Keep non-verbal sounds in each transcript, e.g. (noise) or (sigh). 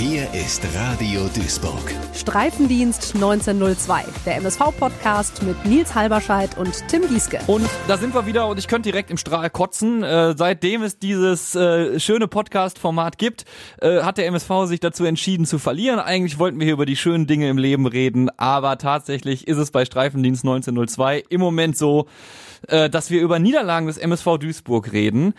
Hier ist Radio Duisburg. Streifendienst 1902, der MSV-Podcast mit Nils Halberscheid und Tim Gieske. Und da sind wir wieder und ich könnte direkt im Strahl kotzen. Äh, seitdem es dieses äh, schöne Podcast-Format gibt, äh, hat der MSV sich dazu entschieden zu verlieren. Eigentlich wollten wir hier über die schönen Dinge im Leben reden, aber tatsächlich ist es bei Streifendienst 1902 im Moment so, äh, dass wir über Niederlagen des MSV Duisburg reden.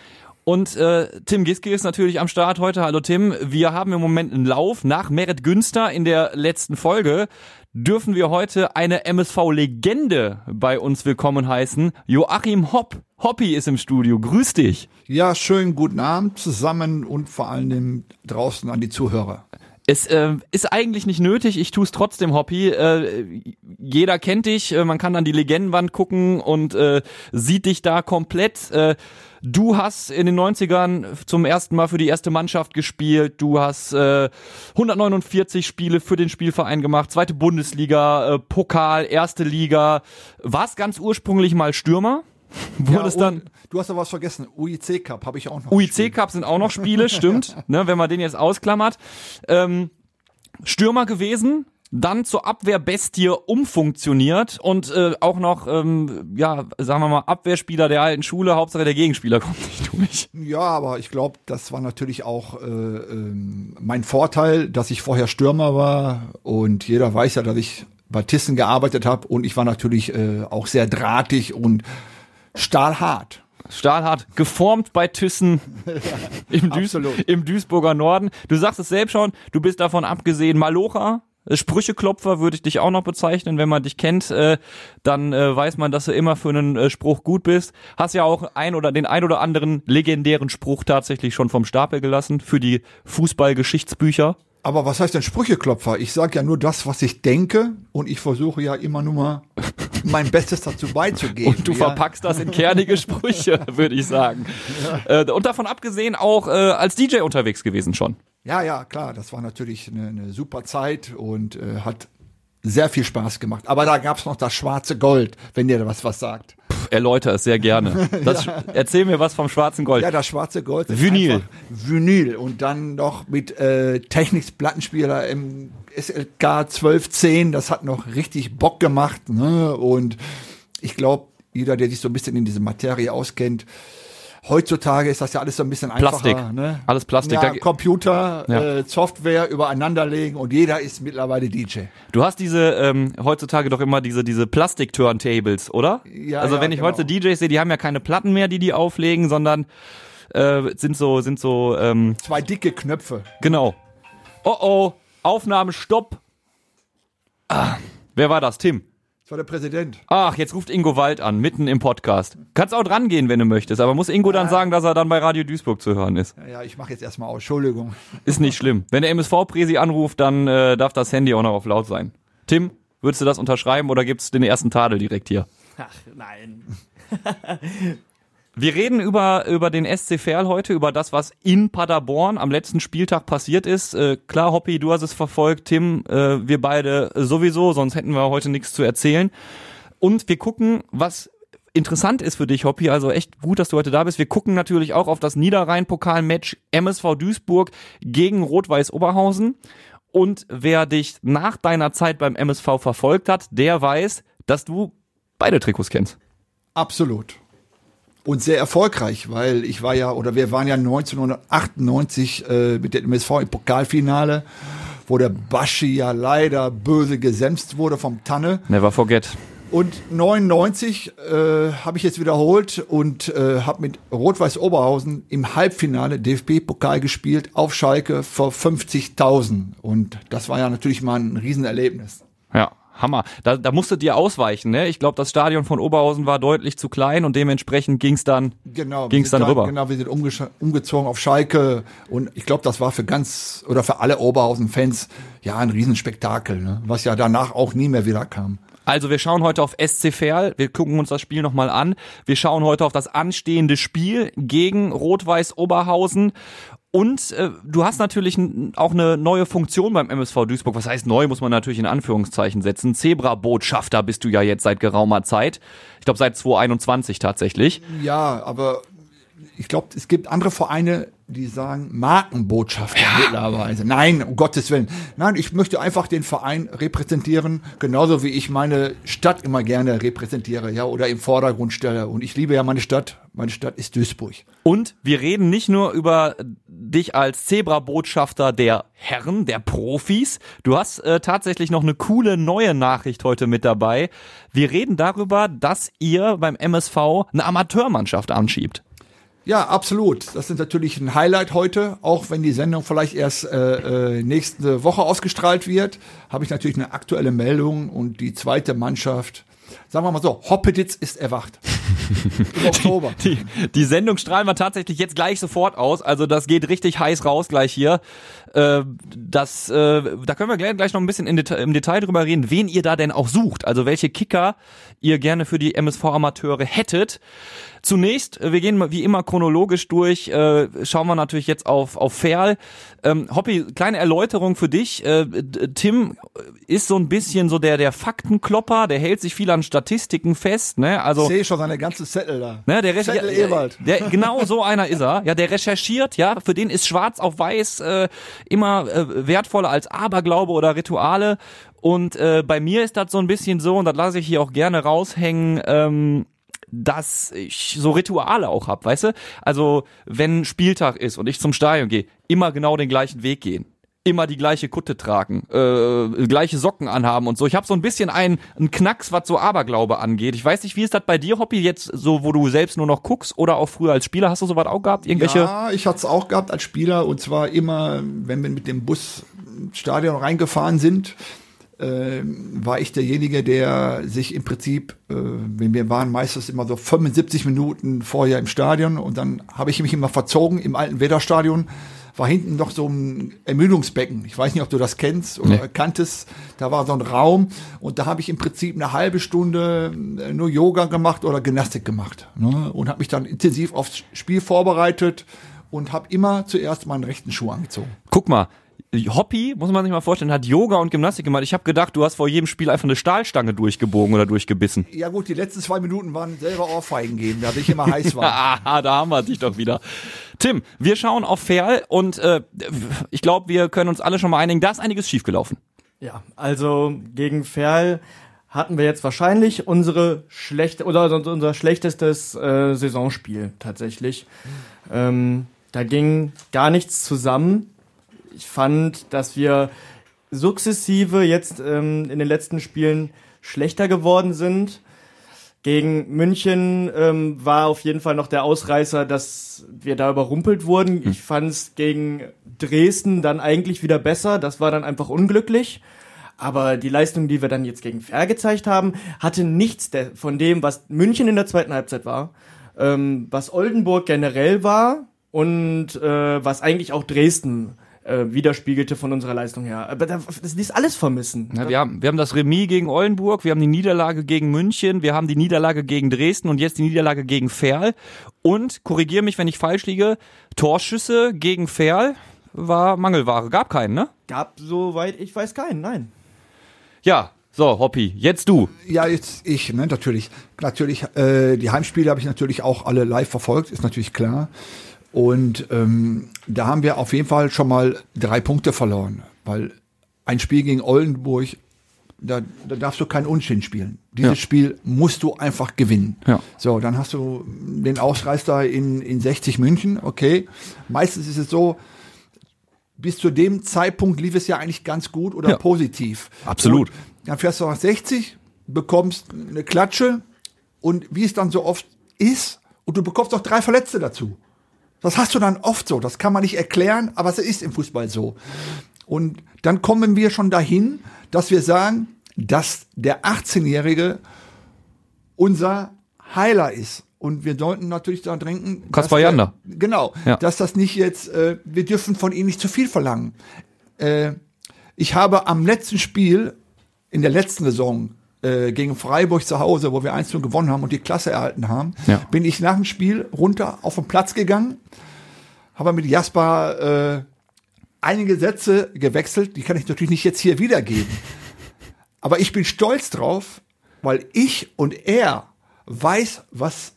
Und äh, Tim Giske ist natürlich am Start heute. Hallo Tim. Wir haben im Moment einen Lauf. Nach Merit Günster in der letzten Folge dürfen wir heute eine MSV-Legende bei uns willkommen heißen. Joachim Hopp. Hoppi ist im Studio. Grüß dich. Ja, schönen guten Abend zusammen und vor allem draußen an die Zuhörer. Es äh, ist eigentlich nicht nötig, ich tue es trotzdem, Hoppy. Äh, jeder kennt dich, äh, man kann an die Legendenwand gucken und äh, sieht dich da komplett. Äh, Du hast in den 90ern zum ersten Mal für die erste Mannschaft gespielt. Du hast äh, 149 Spiele für den Spielverein gemacht. Zweite Bundesliga, äh, Pokal, erste Liga. Warst ganz ursprünglich mal Stürmer. (laughs) Wurde es dann. Du hast da was vergessen. UIC Cup habe ich auch noch. UIC Cup sind auch noch Spiele, stimmt. (laughs) ne, wenn man den jetzt ausklammert. Ähm, Stürmer gewesen, dann zur Abwehrbestie umfunktioniert und äh, auch noch, ähm, ja, sagen wir mal, Abwehrspieler der alten Schule, Hauptsache der Gegenspieler (laughs) kommt nicht durch. Ja, aber ich glaube, das war natürlich auch äh, äh, mein Vorteil, dass ich vorher Stürmer war und jeder weiß ja, dass ich bei Tissen gearbeitet habe und ich war natürlich äh, auch sehr drahtig und stahlhart. Stahlhart, geformt bei Thyssen (laughs) im, Duis im Duisburger Norden. Du sagst es selbst schon, du bist davon abgesehen Malocha, Sprücheklopfer würde ich dich auch noch bezeichnen. Wenn man dich kennt, äh, dann äh, weiß man, dass du immer für einen äh, Spruch gut bist. Hast ja auch ein oder den ein oder anderen legendären Spruch tatsächlich schon vom Stapel gelassen für die Fußballgeschichtsbücher. Aber was heißt denn Sprücheklopfer? Ich sage ja nur das, was ich denke und ich versuche ja immer nur mal (laughs) mein Bestes dazu beizugeben. Und du ja. verpackst das in kernige Sprüche, (laughs) würde ich sagen. Ja. Äh, und davon abgesehen auch äh, als DJ unterwegs gewesen schon. Ja, ja, klar, das war natürlich eine, eine super Zeit und äh, hat sehr viel Spaß gemacht. Aber da gab's noch das schwarze Gold, wenn dir was was sagt. Erläuter es sehr gerne. (laughs) Das, ja. Erzähl mir was vom schwarzen Gold. Ja, das schwarze Gold. Vinyl. Vinyl und dann noch mit äh, Technics Plattenspieler im SLK 1210. Das hat noch richtig Bock gemacht. Ne? Und ich glaube, jeder, der sich so ein bisschen in diese Materie auskennt, Heutzutage ist das ja alles so ein bisschen einfacher. Plastik. Ne? Alles Plastik. Ja, Computer, ja. Äh, Software übereinanderlegen und jeder ist mittlerweile DJ. Du hast diese ähm, heutzutage doch immer diese diese Plastik-Turntables, oder? Ja. Also ja, wenn ich genau. heute DJs sehe, die haben ja keine Platten mehr, die die auflegen, sondern äh, sind so sind so ähm, zwei dicke Knöpfe. Genau. Oh oh, Aufnahme Stopp. Ah, wer war das? Tim. Das war der Präsident. Ach, jetzt ruft Ingo Wald an, mitten im Podcast. Kannst auch dran gehen, wenn du möchtest, aber muss Ingo dann sagen, dass er dann bei Radio Duisburg zu hören ist. Ja, ja ich mache jetzt erstmal aus. Entschuldigung. Ist nicht schlimm. Wenn der MSV-Presi anruft, dann äh, darf das Handy auch noch auf laut sein. Tim, würdest du das unterschreiben oder gibt's den ersten Tadel direkt hier? Ach, nein. (laughs) Wir reden über, über den SC Verl heute, über das, was in Paderborn am letzten Spieltag passiert ist. Äh, klar, Hoppy, du hast es verfolgt, Tim, äh, wir beide sowieso, sonst hätten wir heute nichts zu erzählen. Und wir gucken, was interessant ist für dich, Hoppy, also echt gut, dass du heute da bist. Wir gucken natürlich auch auf das Niederrhein-Pokal-Match MSV Duisburg gegen Rot-Weiß Oberhausen. Und wer dich nach deiner Zeit beim MSV verfolgt hat, der weiß, dass du beide Trikots kennst. Absolut und sehr erfolgreich, weil ich war ja, oder wir waren ja 1998 äh, mit der MSV im Pokalfinale, wo der Baschi ja leider böse gesämst wurde vom Tanne. Never forget. Und 99 äh, habe ich jetzt wiederholt und äh, habe mit Rot-Weiß Oberhausen im Halbfinale DFB-Pokal gespielt auf Schalke vor 50.000. Und das war ja natürlich mal ein Riesenerlebnis. Hammer. Da, da musstet ihr ausweichen, ne? Ich glaube, das Stadion von Oberhausen war deutlich zu klein und dementsprechend ging's dann, genau, ging's dann, dann rüber. Genau, wir sind umgezogen auf Schalke und ich glaube, das war für ganz oder für alle Oberhausen-Fans ja ein Riesenspektakel, ne? was ja danach auch nie mehr wieder kam. Also wir schauen heute auf SC Verl, wir gucken uns das Spiel nochmal an. Wir schauen heute auf das anstehende Spiel gegen Rot-Weiß Oberhausen und äh, du hast natürlich auch eine neue Funktion beim MSV Duisburg. Was heißt neu, muss man natürlich in Anführungszeichen setzen. Zebra-Botschafter bist du ja jetzt seit geraumer Zeit. Ich glaube seit 2021 tatsächlich. Ja, aber ich glaube, es gibt andere Vereine, die sagen Markenbotschafter mittlerweile. Nein, um Gottes Willen. Nein, ich möchte einfach den Verein repräsentieren, genauso wie ich meine Stadt immer gerne repräsentiere, ja, oder im Vordergrund stelle. Und ich liebe ja meine Stadt. Meine Stadt ist Duisburg. Und wir reden nicht nur über dich als Zebra-Botschafter der Herren, der Profis. Du hast äh, tatsächlich noch eine coole neue Nachricht heute mit dabei. Wir reden darüber, dass ihr beim MSV eine Amateurmannschaft anschiebt. Ja, absolut. Das ist natürlich ein Highlight heute, auch wenn die Sendung vielleicht erst äh, äh, nächste Woche ausgestrahlt wird, habe ich natürlich eine aktuelle Meldung und die zweite Mannschaft, sagen wir mal so, Hoppeditz ist erwacht. (laughs) Im Oktober. Die, die Sendung strahlen wir tatsächlich jetzt gleich sofort aus. Also das geht richtig heiß raus gleich hier. Äh, das, äh, da können wir gleich, gleich noch ein bisschen im Detail drüber reden, wen ihr da denn auch sucht. Also welche Kicker ihr gerne für die MSV-Amateure hättet. Zunächst, äh, wir gehen wie immer chronologisch durch, äh, schauen wir natürlich jetzt auf, auf Ferl. Ähm, Hoppy, kleine Erläuterung für dich. Äh, Tim ist so ein bisschen so der, der Faktenklopper, der hält sich viel an Statistiken fest. Ne? Also, ich sehe schon seine ganze Zettel da. Ne, der Zettel ja, Ewald. Der, genau so einer ist er. Ja, der recherchiert, ja, für den ist schwarz auf weiß äh, immer äh, wertvoller als Aberglaube oder Rituale. Und äh, bei mir ist das so ein bisschen so, und das lasse ich hier auch gerne raushängen, ähm, dass ich so Rituale auch hab, weißt du? Also, wenn Spieltag ist und ich zum Stadion gehe, immer genau den gleichen Weg gehen. Immer die gleiche Kutte tragen, äh, gleiche Socken anhaben und so. Ich habe so ein bisschen einen, einen Knacks, was so Aberglaube angeht. Ich weiß nicht, wie ist das bei dir, Hobby, jetzt so, wo du selbst nur noch guckst oder auch früher als Spieler? Hast du sowas auch gehabt? Irgendwelche? Ja, ich hatte es auch gehabt als Spieler und zwar immer, wenn wir mit dem Bus Stadion reingefahren sind, äh, war ich derjenige, der sich im Prinzip, äh, wir waren meistens immer so 75 Minuten vorher im Stadion und dann habe ich mich immer verzogen im alten Wetterstadion. War hinten noch so ein Ermüdungsbecken. Ich weiß nicht, ob du das kennst oder nee. kanntest. Da war so ein Raum und da habe ich im Prinzip eine halbe Stunde äh, nur Yoga gemacht oder Gymnastik gemacht ne? und habe mich dann intensiv aufs Spiel vorbereitet und habe immer zuerst meinen rechten Schuh angezogen. Guck mal, Hoppy, muss man sich mal vorstellen, hat Yoga und Gymnastik gemacht. Ich habe gedacht, du hast vor jedem Spiel einfach eine Stahlstange durchgebogen oder durchgebissen. Ja gut, die letzten zwei Minuten waren selber Ohrfeigen geben, da ich immer heiß war. (laughs) Aha, da haben wir dich doch wieder. Tim, wir schauen auf Ferl und äh, ich glaube, wir können uns alle schon mal einigen, da ist einiges schiefgelaufen. Ja, also gegen Ferl hatten wir jetzt wahrscheinlich unsere schlechte oder unser schlechtestes äh, Saisonspiel tatsächlich. Ähm, da ging gar nichts zusammen ich fand, dass wir sukzessive jetzt ähm, in den letzten Spielen schlechter geworden sind. Gegen München ähm, war auf jeden Fall noch der Ausreißer, dass wir da überrumpelt wurden. Hm. Ich fand es gegen Dresden dann eigentlich wieder besser. Das war dann einfach unglücklich. Aber die Leistung, die wir dann jetzt gegen Fair gezeigt haben, hatte nichts von dem, was München in der zweiten Halbzeit war, ähm, was Oldenburg generell war und äh, was eigentlich auch Dresden äh, widerspiegelte von unserer Leistung her. Aber das, ist alles vermissen. Ja, wir, haben, wir haben das Remis gegen Oldenburg, wir haben die Niederlage gegen München, wir haben die Niederlage gegen Dresden und jetzt die Niederlage gegen Ferl. Und, korrigier mich, wenn ich falsch liege, Torschüsse gegen Ferl war Mangelware. Gab keinen, ne? Gab, soweit ich weiß, keinen, nein. Ja, so, Hoppi, jetzt du. Ja, jetzt ich, ne, natürlich. Natürlich, äh, die Heimspiele habe ich natürlich auch alle live verfolgt, ist natürlich klar. Und ähm, da haben wir auf jeden Fall schon mal drei Punkte verloren, weil ein Spiel gegen Oldenburg, da, da darfst du kein Unschieden spielen. Dieses ja. Spiel musst du einfach gewinnen. Ja. So, dann hast du den Ausreißer in, in 60 München, okay. Meistens ist es so, bis zu dem Zeitpunkt lief es ja eigentlich ganz gut oder ja. positiv. Absolut. Und dann fährst du nach 60, bekommst eine Klatsche und wie es dann so oft ist, und du bekommst auch drei Verletzte dazu. Das hast du dann oft so. Das kann man nicht erklären, aber es ist im Fußball so. Und dann kommen wir schon dahin, dass wir sagen, dass der 18-Jährige unser Heiler ist. Und wir sollten natürlich da trinken. Kaspar Jander. Genau. Ja. Dass das nicht jetzt, äh, wir dürfen von ihm nicht zu viel verlangen. Äh, ich habe am letzten Spiel in der letzten Saison äh, gegen Freiburg zu Hause, wo wir 1 gewonnen haben und die Klasse erhalten haben, ja. bin ich nach dem Spiel runter auf den Platz gegangen, habe mit Jasper äh, einige Sätze gewechselt, die kann ich natürlich nicht jetzt hier wiedergeben. (laughs) Aber ich bin stolz drauf, weil ich und er weiß, was,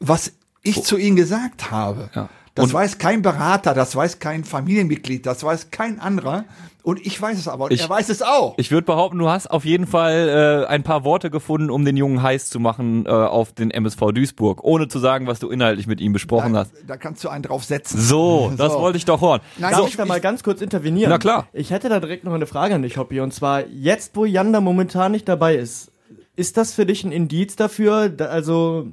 was ich zu ihnen gesagt habe. Ja. Das Und- weiß kein Berater, das weiß kein Familienmitglied, das weiß kein anderer. Und ich weiß es aber. Und Ich- er weiß es auch. Ich würde behaupten, du hast auf jeden Fall äh, ein paar Worte gefunden, um den Jungen heiß zu machen äh, auf den MSV Duisburg, ohne zu sagen, was du inhaltlich mit ihm besprochen da, hast. da kannst du einen drauf setzen. So, (laughs) das So. wollte ich doch hören. Nein, Darf so, ich da mal ganz kurz intervenieren? Na klar. Ich hätte da direkt noch eine Frage an dich, Hoppi. Und zwar, jetzt wo Janda momentan nicht dabei ist, ist das für dich ein Indiz dafür, da, also,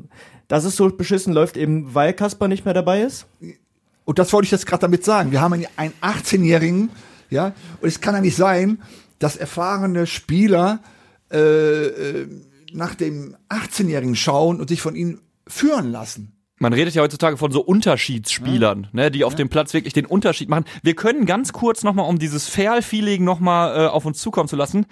dass es so beschissen läuft, eben weil Kasper nicht mehr dabei ist? Und das wollte ich jetzt gerade damit sagen. Wir haben einen 18-Jährigen, ja, und es kann ja nicht sein, dass erfahrene Spieler äh, äh, nach dem 18-Jährigen schauen und sich von ihnen führen lassen. Man redet ja heutzutage von so Unterschiedsspielern, ne, die auf dem Platz wirklich den Unterschied machen. Wir können ganz kurz nochmal, um dieses Fair-Feeling nochmal äh, auf uns zukommen zu lassen,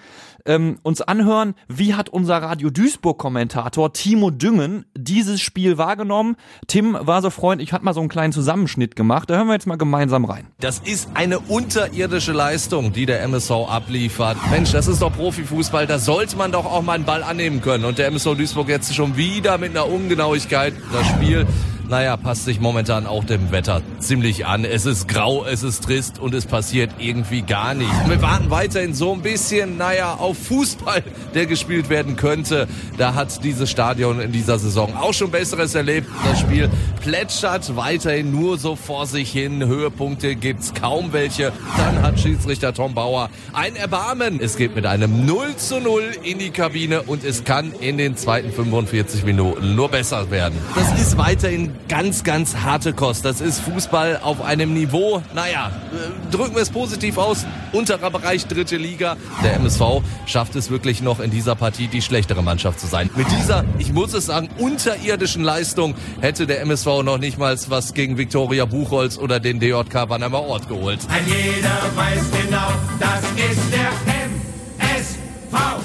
ähm, uns anhören, wie hat unser Radio Duisburg-Kommentator Timo Düngen dieses Spiel wahrgenommen. Tim war so freundlich, hat mal so einen kleinen Zusammenschnitt gemacht. Da hören wir jetzt mal gemeinsam rein. Das ist eine unterirdische Leistung, die der MSV abliefert. Mensch, das ist doch Profifußball, da sollte man doch auch mal einen Ball annehmen können. Und der MSV Duisburg jetzt schon wieder mit einer Ungenauigkeit das Spiel. Naja, passt sich momentan auch dem Wetter ziemlich an. Es ist grau, es ist trist und es passiert irgendwie gar nichts. Wir warten weiterhin so ein bisschen, naja, auf Fußball, der gespielt werden könnte. Da hat dieses Stadion in dieser Saison auch schon Besseres erlebt. Das Spiel plätschert weiterhin nur so vor sich hin. Höhepunkte gibt's kaum welche. Dann hat Schiedsrichter Tom Bauer ein Erbarmen. Es geht mit einem 0 zu 0 in die Kabine und es kann in den zweiten 45 Minuten nur besser werden. Das ist weiterhin ganz, ganz harte Kost. Das ist Fußball auf einem Niveau, naja, äh, drücken wir es positiv aus, unterer Bereich dritte Liga. Der MSV schafft es wirklich noch in dieser Partie die schlechtere Mannschaft zu sein. Mit dieser, ich muss es sagen, unterirdischen Leistung hätte der MSV noch nicht mal was gegen Viktoria Buchholz oder den DJK Wannheimer Ort geholt. Ein jeder weiß genau, das ist der.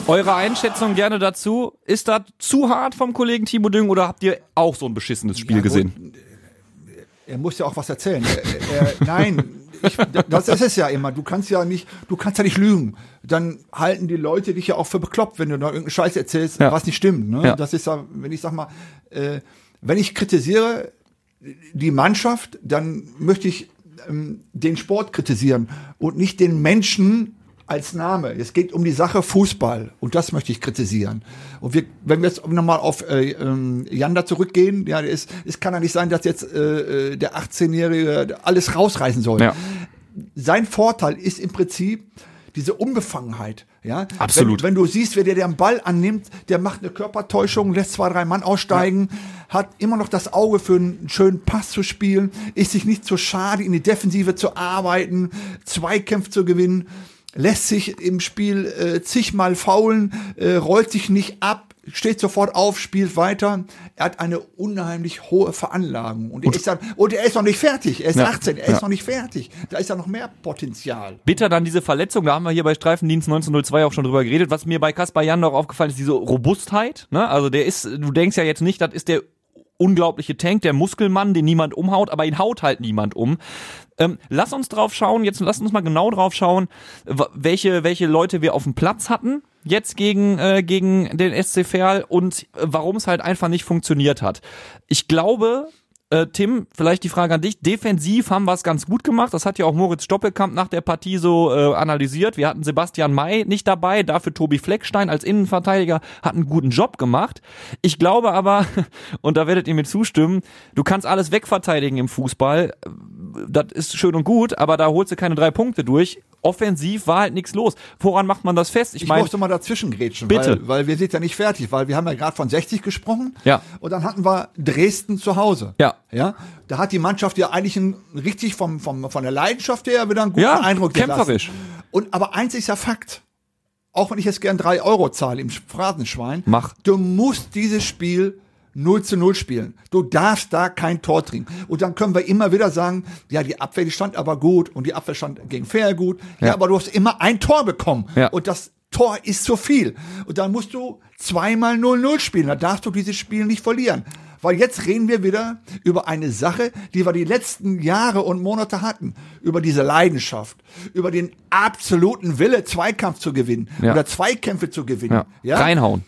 Eure Einschätzung gerne dazu. Ist das zu hart vom Kollegen Timo Düngen oder habt ihr auch so ein beschissenes Spiel Ja, gesehen? Er muss ja auch was erzählen. er, er, nein, ich, das ist es ja immer. Du kannst ja nicht, du kannst ja nicht lügen. Dann halten die Leute dich ja auch für bekloppt, wenn du da irgendeinen Scheiß erzählst, Ja. was nicht stimmt. Ne? Ja. Das ist ja, wenn ich sag mal, äh, wenn ich kritisiere die Mannschaft, dann möchte ich ähm, den Sport kritisieren und nicht den Menschen als Name. Es geht um die Sache Fußball und das möchte ich kritisieren. Und wir, wenn wir jetzt nochmal auf äh, ähm, Janda zurückgehen, ja, es, es kann ja nicht sein, dass jetzt äh, äh, der 18-Jährige alles rausreißen soll. Ja. Sein Vorteil ist im Prinzip diese Unbefangenheit. Ja? Absolut. Wenn, wenn du siehst, wer dir den Ball annimmt, der macht eine Körpertäuschung, lässt zwei, drei Mann aussteigen, hat immer noch das Auge für einen schönen Pass zu spielen, ist sich nicht zu schade, in die Defensive zu arbeiten, Zweikämpfe zu gewinnen, lässt sich im Spiel äh, zigmal faulen, äh, rollt sich nicht ab, steht sofort auf, spielt weiter. Er hat eine unheimlich hohe Veranlagung. Und, er, ist dann, und er ist noch nicht fertig. Er ist Ja. 18, er Ja. ist noch nicht fertig. Da ist ja noch mehr Potenzial. Bitter dann diese Verletzung, da haben wir hier bei Streifendienst 1902 auch schon drüber geredet. Was mir bei Kaspar Jan noch aufgefallen ist, diese Robustheit. Ne? Also der ist, du denkst ja jetzt nicht, das ist der unglaubliche Tank, der Muskelmann, den niemand umhaut, aber ihn haut halt niemand um. Ähm, lass uns drauf schauen, jetzt lass uns mal genau drauf schauen, welche, welche Leute wir auf dem Platz hatten, jetzt gegen, äh, gegen den SC Verl und äh, warum es halt einfach nicht funktioniert hat. Ich glaube, äh, Tim, vielleicht die Frage an dich. Defensiv haben wir es ganz gut gemacht. Das hat ja auch Moritz Stoppelkamp nach der Partie so äh, analysiert. Wir hatten Sebastian May nicht dabei, dafür Tobi Fleckstein als Innenverteidiger hat einen guten Job gemacht. Ich glaube aber, (laughs) und da werdet ihr mir zustimmen, du kannst alles wegverteidigen im Fußball. Das ist schön und gut, aber da holst du keine drei Punkte durch. Offensiv war halt nichts los. Woran macht man das fest? Ich, Ich meine, musste mal dazwischen grätschen, Bitte. Weil, weil wir sind ja nicht fertig, weil wir haben ja gerade von 60 gesprochen. Ja. Und dann hatten wir Dresden zu Hause. Ja. Ja. Da hat die Mannschaft ja eigentlich einen, richtig vom, vom, von der Leidenschaft her wieder einen guten Ja, Eindruck kämpferisch. gelassen. Und aber eins ist ja Fakt. Auch wenn ich jetzt gern drei Euro zahle im Phrasenschwein. Mach. Du musst dieses Spiel 0 zu 0 spielen. Du darfst da kein Tor trinken. Und dann können wir immer wieder sagen, ja, die Abwehr, die stand aber gut und die Abwehr stand gegen Fair gut. Ja, Ja. aber du hast immer ein Tor bekommen. Ja. Und das Tor ist zu viel. Und dann musst du zweimal 0-0 spielen. Da darfst du dieses Spiel nicht verlieren. Weil jetzt reden wir wieder über eine Sache, die wir die letzten Jahre und Monate hatten. Über diese Leidenschaft, über den absoluten Wille, Zweikampf zu gewinnen Ja. oder Zweikämpfe zu gewinnen. Ja. Reinhauen.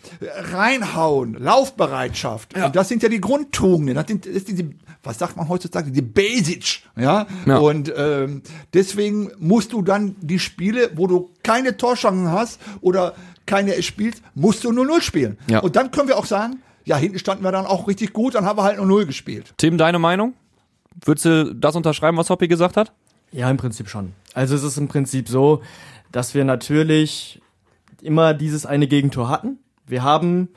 Reinhauen, Laufbereitschaft. Und das sind ja die Grundtugenden. Das sind, das sind die, was sagt man heutzutage? Die Basics. Ja. Ja. Und ähm, deswegen musst du dann die Spiele, wo du keine Torchancen hast oder keine spielst, musst du 0-0 spielen. Ja. Und dann können wir auch sagen, ja, hinten standen wir dann auch richtig gut, dann haben wir halt 0-0 gespielt. Tim, deine Meinung? Würdest du das unterschreiben, was Hoppy gesagt hat? Ja, im Prinzip schon. Also es ist im Prinzip so, dass wir natürlich immer dieses eine Gegentor hatten. Wir haben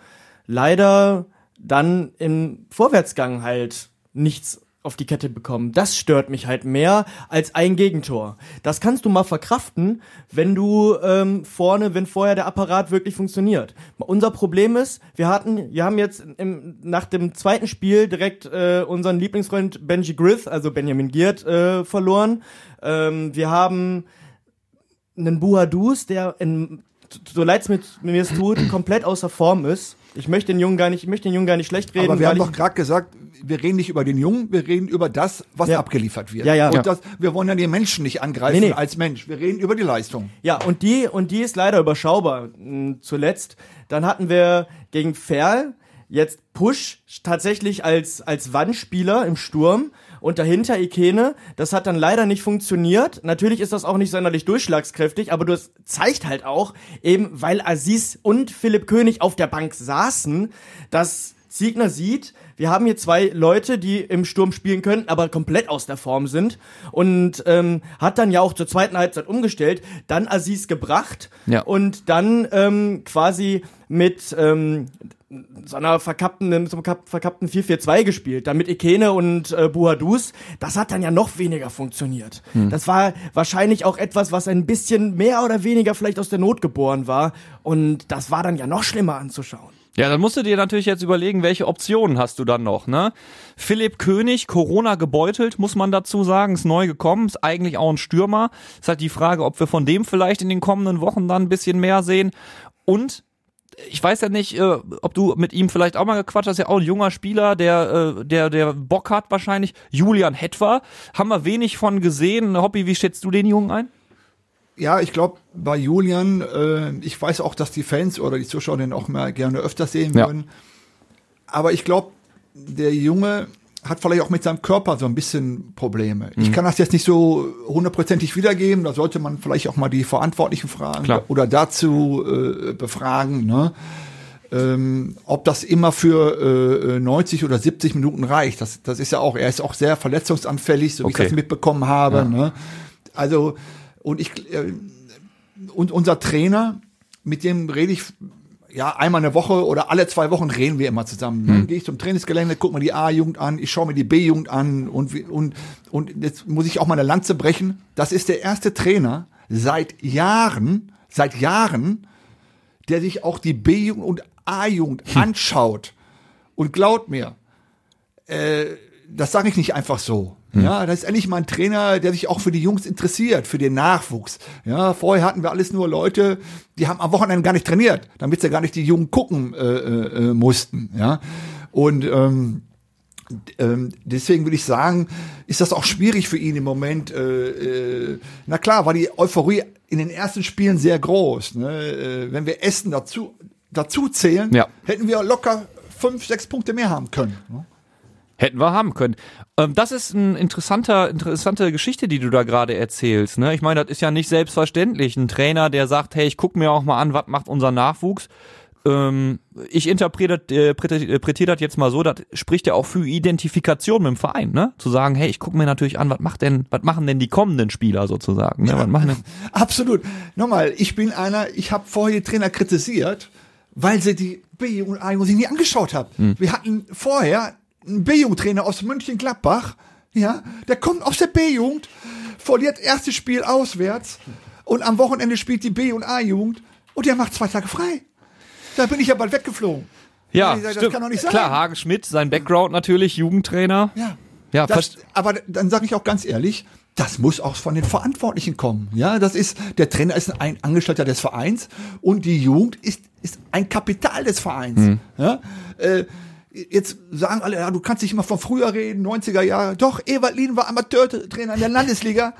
leider dann im Vorwärtsgang halt nichts auf die Kette bekommen. Das stört mich halt mehr als ein Gegentor. Das kannst du mal verkraften, wenn du ähm, vorne, wenn vorher der Apparat wirklich funktioniert. Unser Problem ist, wir hatten, wir haben jetzt im, nach dem zweiten Spiel direkt äh, unseren Lieblingsfreund Benji Grith, also Benjamin Giert, äh, verloren. Ähm, wir haben einen Buhadus, der in, so leid es mir es tut, komplett außer Form ist. Ich möchte den Jungen gar nicht, ich möchte den Jungen gar nicht schlecht reden. Aber wir haben doch gerade gesagt, wir reden nicht über den Jungen, wir reden über das, was Ja. abgeliefert wird. Ja, ja. Und Ja. Das, wir wollen ja den Menschen nicht angreifen Nee, nee. als Mensch. Wir reden über die Leistung. Ja, und die, und die ist leider überschaubar. mh, Zuletzt. Dann hatten wir gegen Ferl jetzt Push tatsächlich als, als Wandspieler im Sturm und dahinter Ikene. Das hat dann leider nicht funktioniert. Natürlich ist das auch nicht sonderlich durchschlagskräftig, aber das zeigt halt auch, eben weil Aziz und Philipp König auf der Bank saßen, dass Ziegner sieht, wir haben hier zwei Leute, die im Sturm spielen können, aber komplett aus der Form sind. Und ähm, hat dann ja auch zur zweiten Halbzeit umgestellt, dann Aziz gebracht Ja. und dann ähm, quasi mit ähm, so einer verkappten, so einem verkappten 4-4-2 gespielt, dann mit Ikene und äh, Buhadus. Das hat dann ja noch weniger funktioniert. Das war wahrscheinlich auch etwas, was ein bisschen mehr oder weniger vielleicht aus der Not geboren war. Und das war dann ja noch schlimmer anzuschauen. Ja, dann musst du dir natürlich jetzt überlegen, welche Optionen hast du dann noch, ne? Philipp König, Corona gebeutelt, muss man dazu sagen, ist neu gekommen, ist eigentlich auch ein Stürmer. Ist halt die Frage, ob wir von dem vielleicht in den kommenden Wochen dann ein bisschen mehr sehen. Und ich weiß ja nicht, äh, ob du mit ihm vielleicht auch mal gequatscht hast, ja auch ein junger Spieler, der, äh, der, der Bock hat wahrscheinlich. Julian Hetwer, haben wir wenig von gesehen. Hobby, wie schätzt du den Jungen ein? Ja, ich glaube, bei Julian, äh, ich weiß auch, dass die Fans oder die Zuschauer den auch mal gerne öfters sehen Ja. würden. Aber ich glaube, der Junge hat vielleicht auch mit seinem Körper so ein bisschen Probleme. Mhm. Ich kann das jetzt nicht so hundertprozentig wiedergeben. Da sollte man vielleicht auch mal die Verantwortlichen fragen Klar. oder dazu äh, befragen. Ne? ähm, ob das immer für äh, 90 oder 70 Minuten reicht. Das, das ist ja auch, er ist auch sehr verletzungsanfällig, so wie Okay. ich das mitbekommen habe. Ne? Also, und ich, äh, und unser Trainer, mit dem rede ich ja einmal eine Woche oder alle zwei Wochen reden wir immer zusammen. Dann gehe ich zum Trainingsgelände, gucke mir die A-Jugend an, ich schaue mir die B-Jugend an und, und, und jetzt muss ich auch mal eine Lanze brechen. Das ist der erste Trainer seit Jahren, seit Jahren, der sich auch die B-Jugend und A-Jugend anschaut. Und glaubt mir, äh, das sage ich nicht einfach so. Ja, das ist endlich mal ein Trainer, der sich auch für die Jungs interessiert, für den Nachwuchs. Ja, vorher hatten wir alles nur Leute, die haben am Wochenende gar nicht trainiert, damit sie gar nicht die Jungen gucken äh, äh, äh, mussten. Ja, und ähm, ähm, deswegen würde ich sagen, ist das auch schwierig für ihn im Moment. Äh, äh, na klar, war die Euphorie in den ersten Spielen sehr groß. Ne? Äh, wenn wir Essen dazu, dazu zählen, Ja. hätten wir locker fünf, sechs Punkte mehr haben können. Ne? Hätten wir haben können. Ähm, das ist eine interessanter, interessante Geschichte, die du da gerade erzählst. Ne? Ich meine, das ist ja nicht selbstverständlich. Ein Trainer, der sagt, hey, ich guck mir auch mal an, was macht unser Nachwuchs. Ähm, ich interpretiere äh, interpretiere das jetzt mal so, das spricht ja auch für Identifikation mit dem Verein, ne? Zu sagen, hey, ich gucke mir natürlich an, was macht denn, was machen denn die kommenden Spieler sozusagen? Ne? Was machen denn, (laughs) Absolut. Nochmal, ich bin einer, ich habe vorher die Trainer kritisiert, weil sie die B- und A-Jugend sich nie angeschaut haben. Wir hatten vorher einen B-Jugend-Trainer aus Mönchengladbach, ja, der kommt aus der B-Jugend, verliert erstes Spiel auswärts und am Wochenende spielt die B- und A-Jugend und der macht zwei Tage frei. Da bin ich ja bald weggeflogen. ja, das stimmt. kann doch nicht sein. Klar, Hagen Schmidt, sein Background natürlich, Jugendtrainer. Ja. Ja, Das, aber dann sage ich auch ganz ehrlich, das muss auch von den Verantwortlichen kommen. Ja, das ist, der Trainer ist ein Angestellter des Vereins und die Jugend ist, ist ein Kapital des Vereins. Mhm. Ja, äh, Jetzt sagen alle, ja, du kannst nicht immer von früher reden, 90er Jahre. Doch, Ewald Lien war Amateurtrainer in der Landesliga.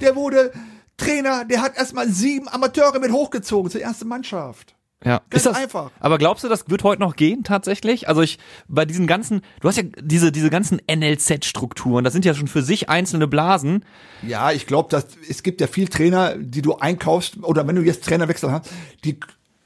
Der wurde Trainer, der hat erstmal sieben Amateure mit hochgezogen zur ersten Mannschaft. Ja, Ganz ist das einfach. Aber glaubst du, das wird heute noch gehen tatsächlich? Also ich bei diesen ganzen, du hast ja diese diese ganzen NLZ-Strukturen, das sind ja schon für sich einzelne Blasen. Ja, ich glaube, dass es gibt ja viel Trainer, die du einkaufst oder wenn du jetzt Trainerwechsel hast, die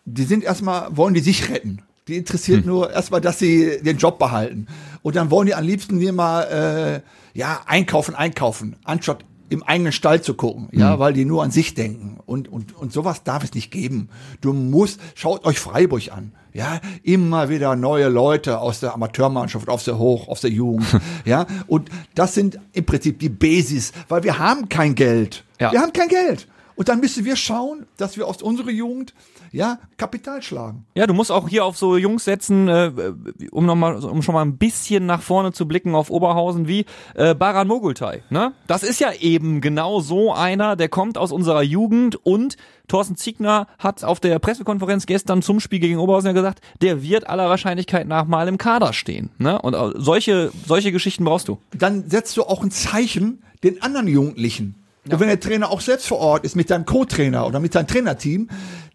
die sind erstmal wollen die sich retten. Die interessiert nur erstmal, dass sie den Job behalten und dann wollen die am liebsten hier mal äh, ja einkaufen, einkaufen, anstatt im eigenen Stall zu gucken, ja, weil die nur an sich denken und und und sowas darf es nicht geben. Du musst schaut euch Freiburg an. Ja, immer wieder neue Leute aus der Amateurmannschaft, aus der Hoch, aus der Jugend, (laughs) ja, und das sind im Prinzip die Basis, weil wir haben kein Geld. Ja. Wir haben kein Geld. Und dann müssen wir schauen, dass wir aus unserer Jugend ja Kapital schlagen. Ja, du musst auch hier auf so Jungs setzen, äh, um noch mal, um schon mal ein bisschen nach vorne zu blicken auf Oberhausen wie äh, Baran Mogultai. Ne? Das ist ja eben genau so einer, der kommt aus unserer Jugend und Thorsten Ziegner hat auf der Pressekonferenz gestern zum Spiel gegen Oberhausen ja gesagt, der wird aller Wahrscheinlichkeit nach mal im Kader stehen. Ne? Und äh, solche solche Geschichten brauchst du. Dann setzt du auch ein Zeichen den anderen Jugendlichen. Und wenn der Trainer auch selbst vor Ort ist mit seinem Co-Trainer oder mit seinem Trainerteam,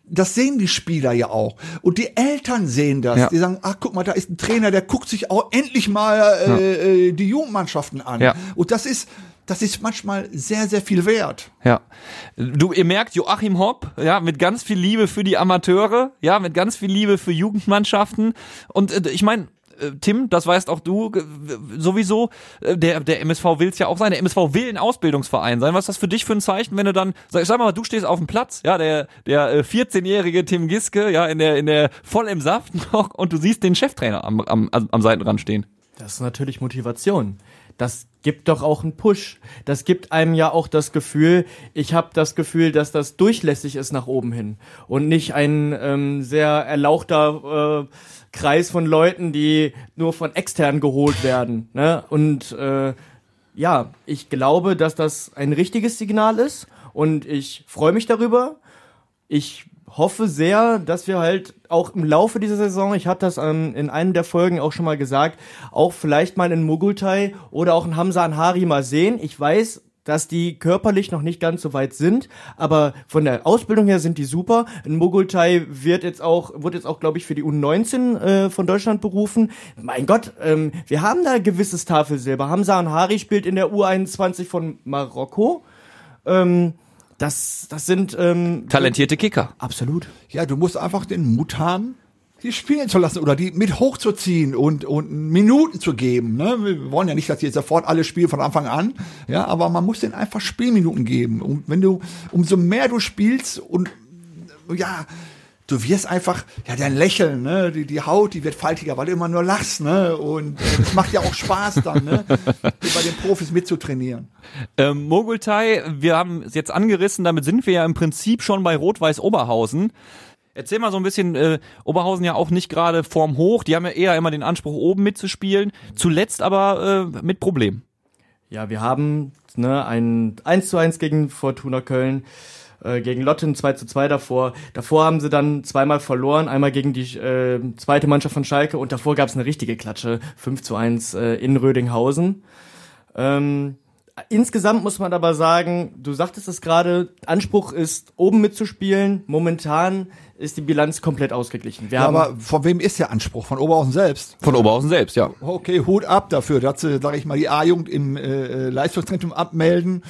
das sehen die Spieler ja auch. Und die Eltern sehen das. Ja. Die sagen, ach guck mal, da ist ein Trainer, der guckt sich auch endlich mal äh, äh, die Jugendmannschaften an. Ja. Und das ist, das ist manchmal sehr, sehr viel wert. Ja. Du, ihr merkt, Joachim Hopp, ja, mit ganz viel Liebe für die Amateure, ja, mit ganz viel Liebe für Jugendmannschaften. Und äh, ich meine, Tim, das weißt auch du äh, sowieso, äh, der, der MSV will's ja auch sein. Der MSV will ein Ausbildungsverein sein. Was ist das für dich für ein Zeichen, wenn du dann, sag, sag mal, du stehst auf dem Platz, ja, der, der äh, 14-jährige Tim Giske, ja, in der, in der, voll im Saft noch und du siehst den Cheftrainer am, am, am Seitenrand stehen. Das ist natürlich Motivation. Das gibt doch auch einen Push. Das gibt einem ja auch das Gefühl, ich habe das Gefühl, dass das durchlässig ist nach oben hin und nicht ein ähm, sehr erlauchter äh, Kreis von Leuten, die nur von extern geholt werden. Ne? Und äh, ja, ich glaube, dass das ein richtiges Signal ist und ich freue mich darüber. Ich hoffe sehr, dass wir halt auch im Laufe dieser Saison, ich hatte das ähm, in einem der Folgen auch schon mal gesagt, auch vielleicht mal in Mogultai oder auch in Hamza Anhari mal sehen. Ich weiß, dass die körperlich noch nicht ganz so weit sind, aber von der Ausbildung her sind die super. In Mogultai wird jetzt auch, wird jetzt auch, glaube ich, für die U19 äh, von Deutschland berufen. Mein Gott, ähm, wir haben da gewisses Tafelsilber. Hamza Anhari spielt in der U21 von Marokko. Ähm, das, das sind ähm, Talentierte Kicker. absolut. Ja, du musst einfach den Mut haben, die spielen zu lassen oder die mit hochzuziehen und, und Minuten zu geben. Ne? Wir wollen ja nicht, dass die jetzt sofort alle spielen von Anfang an, ja, aber man muss denen einfach Spielminuten geben. Und wenn du, umso mehr du spielst und ja, du wirst einfach, ja, dein Lächeln, ne, die, die Haut, die wird faltiger, weil du immer nur lachst, ne? Und äh, es macht ja auch Spaß dann, ne? (laughs) bei den Profis mitzutrainieren. Ähm, Mogultai, wir haben es jetzt angerissen, damit sind wir ja im Prinzip schon bei Rot-Weiß Oberhausen. Erzähl mal so ein bisschen, äh, Oberhausen ja auch nicht gerade vorm Hoch, die haben ja eher immer den Anspruch, oben mitzuspielen, zuletzt aber äh, mit Problemen. Ja, wir haben ne, ein 1 zu 1 gegen Fortuna Köln, äh, gegen Lotten 2 zu 2 davor. Davor haben sie dann zweimal verloren, einmal gegen die äh, zweite Mannschaft von Schalke und davor gab es eine richtige Klatsche, 5 zu 1 äh, in Rödinghausen. Ähm, insgesamt muss man aber sagen, du sagtest es gerade, Anspruch ist, oben mitzuspielen. Momentan ist die Bilanz komplett ausgeglichen. Wir Ja, haben aber von wem ist der Anspruch? Von Oberhausen selbst? Von Oberhausen selbst, ja. Okay, Hut ab dafür, dass sie, sag ich mal, die A-Jugend im äh, Leistungszentrum abmelden,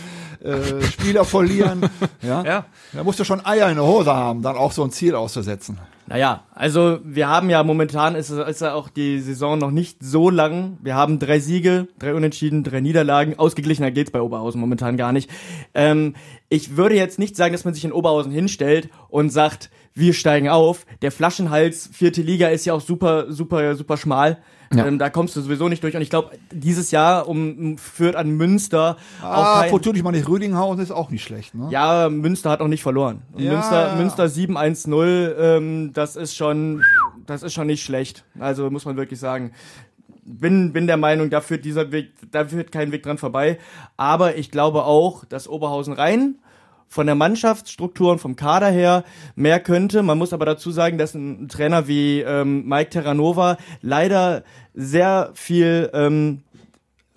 äh, Spieler verlieren. (laughs) ja? Ja. Da musst du schon Eier in der Hose haben, dann auch so ein Ziel auszusetzen. Naja, also wir haben ja momentan ist, ist ja auch die Saison noch nicht so lang. Wir haben drei Siege, drei Unentschieden, drei Niederlagen. Ausgeglichener geht's bei Oberhausen momentan gar nicht. Ähm, ich würde jetzt nicht sagen, dass man sich in Oberhausen hinstellt und sagt, wir steigen auf. Der Flaschenhals, vierte Liga, ist ja auch super, super, super schmal. Ja. Ähm, da kommst du sowieso nicht durch. Und ich glaube, dieses Jahr um führt an Münster auch Ah, kein, Fortuna, ich meine, Rödinghausen ist auch nicht schlecht, ne? ja, Münster hat auch nicht verloren. Ja, Münster. Münster 7-1-0, ähm, das ist schon, das ist schon nicht schlecht. Also muss man wirklich sagen. Bin, bin der Meinung, da führt dieser Weg, da führt kein Weg dran vorbei. Aber ich glaube auch, dass Oberhausen rein von der Mannschaftsstruktur und vom Kader her mehr könnte. Man muss aber dazu sagen, dass ein Trainer wie ähm, Mike Terranova leider sehr viel ähm,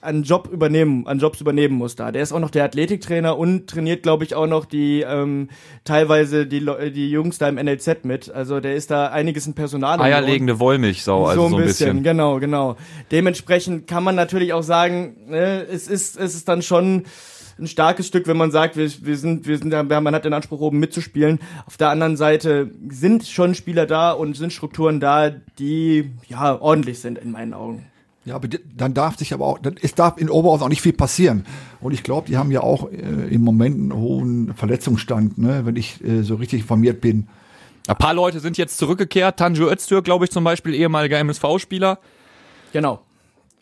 an Job übernehmen, an Jobs übernehmen muss da. Der ist auch noch der Athletiktrainer und trainiert, glaube ich, auch noch die ähm, teilweise die die Jungs da im NLZ mit. Also der ist da einiges in Personal. Eierlegende Wollmilchsau, also so ein bisschen. Genau, genau. Dementsprechend kann man natürlich auch sagen, ne, es ist es ist dann schon ein starkes Stück, wenn man sagt, wir, wir sind, wir sind, man hat den Anspruch, oben mitzuspielen. Auf der anderen Seite sind schon Spieler da und sind Strukturen da, die ja ordentlich sind in meinen Augen. Ja, aber dann darf sich aber auch, es darf in Oberhausen auch nicht viel passieren. Und ich glaube, die haben ja auch äh, im Moment einen hohen Verletzungsstand, ne, wenn ich äh, so richtig informiert bin. Ein paar Leute sind jetzt zurückgekehrt. Tanju Öztürk, glaube ich, zum Beispiel, ehemaliger MSV-Spieler. Genau.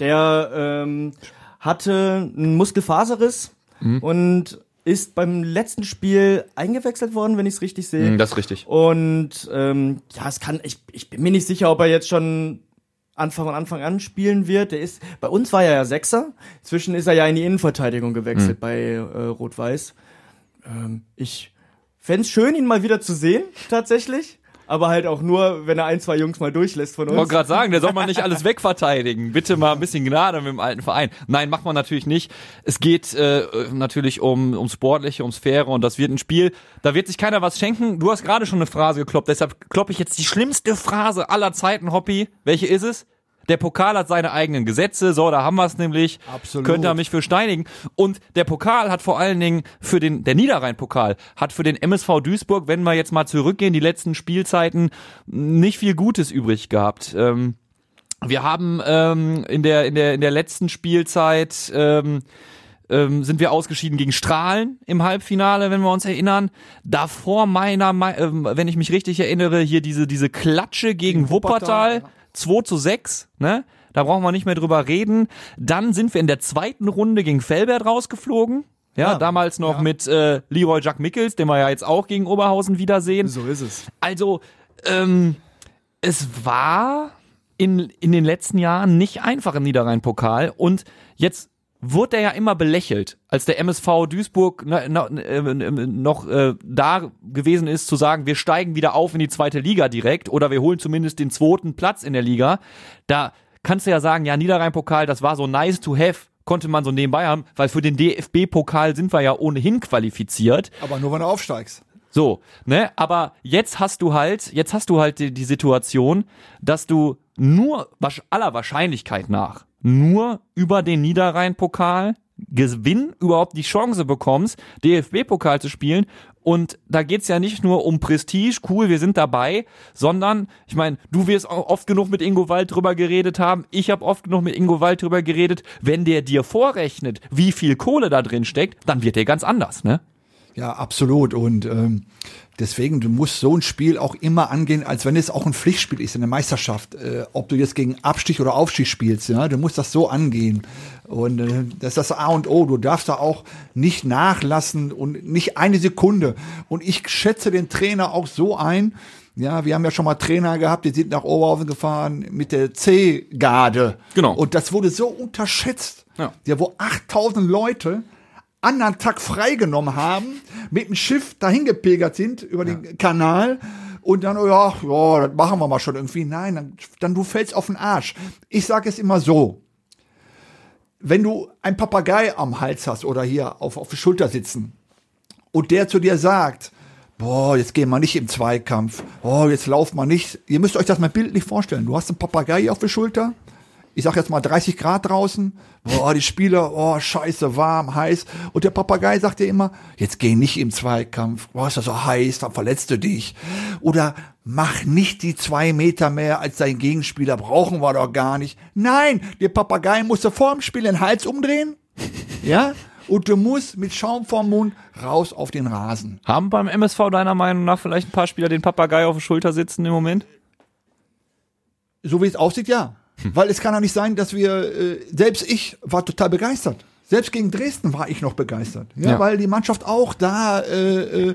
Der ähm, hatte einen Muskelfaserriss und ist beim letzten Spiel eingewechselt worden, wenn ich es richtig sehe. Hm, Das ist richtig. Und ähm, ja, es kann, ich, ich bin mir nicht sicher, ob er jetzt schon Anfang von Anfang an spielen wird. Der ist, bei uns war er ja Sechser. Inzwischen ist er ja in die Innenverteidigung gewechselt bei äh, Rot-Weiß. Ähm, ich fänd's schön, ihn mal wieder zu sehen, tatsächlich. Aber halt auch nur, wenn er ein, zwei Jungs mal durchlässt von Ich wollte uns. gerade sagen, der soll man nicht alles wegverteidigen. Bitte mal ein bisschen Gnade mit dem alten Verein. Nein, macht man natürlich nicht. Es geht äh, natürlich um ums Sportliche, ums Faire und das wird ein Spiel, da wird sich keiner was schenken. Du hast gerade schon eine Phrase gekloppt, deshalb kloppe ich jetzt die schlimmste Phrase aller Zeiten, Hoppy. Welche ist es? Der Pokal hat seine eigenen Gesetze, so, da haben wir es nämlich. Absolut. Könnte er mich für steinigen. Und der Pokal hat vor allen Dingen für den, der Niederrhein-Pokal hat für den MSV Duisburg, wenn wir jetzt mal zurückgehen, die letzten Spielzeiten, nicht viel Gutes übrig gehabt. Ähm, wir haben ähm, in der in der in der letzten Spielzeit ähm, ähm, sind wir ausgeschieden gegen Strahlen im Halbfinale, wenn wir uns erinnern. Davor meiner, mei- ähm, wenn ich mich richtig erinnere, hier diese diese Klatsche gegen, Wuppertal, Wuppertal, 2 zu 6, ne? Da brauchen wir nicht mehr drüber reden. Dann sind wir in der zweiten Runde gegen Felbert rausgeflogen. Ja, Ja, damals noch mit äh, Leroy Jack Mickels, den wir ja jetzt auch gegen Oberhausen wiedersehen. So ist es. Also, ähm, es war in, in den letzten Jahren nicht einfach im Niederrhein-Pokal und jetzt wurde er ja immer belächelt, als der MSV Duisburg na, na, äh, äh, noch äh, da gewesen ist, zu sagen, wir steigen wieder auf in die zweite Liga direkt oder wir holen zumindest den zweiten Platz in der Liga. Da kannst du ja sagen, ja, Niederrhein-Pokal, das war so nice to have, konnte man so nebenbei haben, weil für den DFB-Pokal sind wir ja ohnehin qualifiziert. Aber nur wenn du aufsteigst. So, ne, aber jetzt hast du halt, jetzt hast du halt die, die Situation, dass du nur aller Wahrscheinlichkeit nach nur über den Niederrhein-Pokal Gewinn überhaupt die Chance bekommst, DFB-Pokal zu spielen. Und da geht's ja nicht nur um Prestige, cool, wir sind dabei, sondern, ich meine, du wirst oft genug mit Ingo Wald drüber geredet haben, ich habe oft genug mit Ingo Wald drüber geredet, wenn der dir vorrechnet, wie viel Kohle da drin steckt, dann wird der ganz anders, ne? Ja, absolut. Und ähm, deswegen, du musst so ein Spiel auch immer angehen, als wenn es auch ein Pflichtspiel ist in der Meisterschaft. Äh, ob du jetzt gegen Abstich oder Aufstieg spielst, ja, du musst das so angehen. Und äh, das ist das A und O. Du darfst da auch nicht nachlassen und nicht eine Sekunde. Und ich schätze den Trainer auch so ein. Ja, wir haben ja schon mal Trainer gehabt, die sind nach Oberhausen gefahren mit der C-Garde. Genau. Und das wurde so unterschätzt. Ja. Ja, wo 8000 Leute anderen Tag freigenommen haben, mit dem Schiff dahin gepilgert sind über den Kanal und dann, ja, ja, das machen wir mal schon irgendwie. Nein, dann, dann du fällst auf den Arsch. Ich sage es immer so. Wenn du ein Papagei am Hals hast oder hier auf, auf der Schulter sitzen und der zu dir sagt, boah, jetzt gehen wir nicht im Zweikampf, oh, jetzt laufen wir nicht. Ihr müsst euch das mal bildlich vorstellen. Du hast einen Papagei auf der Schulter, ich sag jetzt mal 30 Grad draußen, boah, die Spieler, oh, scheiße, warm, heiß. Und der Papagei sagt dir immer, jetzt geh nicht im Zweikampf, boah, ist das so heiß, dann verletzt du dich. Oder mach nicht die zwei Meter mehr als dein Gegenspieler, brauchen wir doch gar nicht. Nein, der Papagei musste vor dem Spiel den Hals umdrehen, (laughs) ja, und du musst mit Schaum vorm Mund raus auf den Rasen. Haben beim MSV deiner Meinung nach vielleicht ein paar Spieler den Papagei auf der Schulter sitzen im Moment? So wie es aussieht, ja. Weil es kann doch nicht sein, dass wir, äh, selbst ich war total begeistert. Selbst gegen Dresden war ich noch begeistert. Ja, Ja. weil die Mannschaft auch da, äh, äh,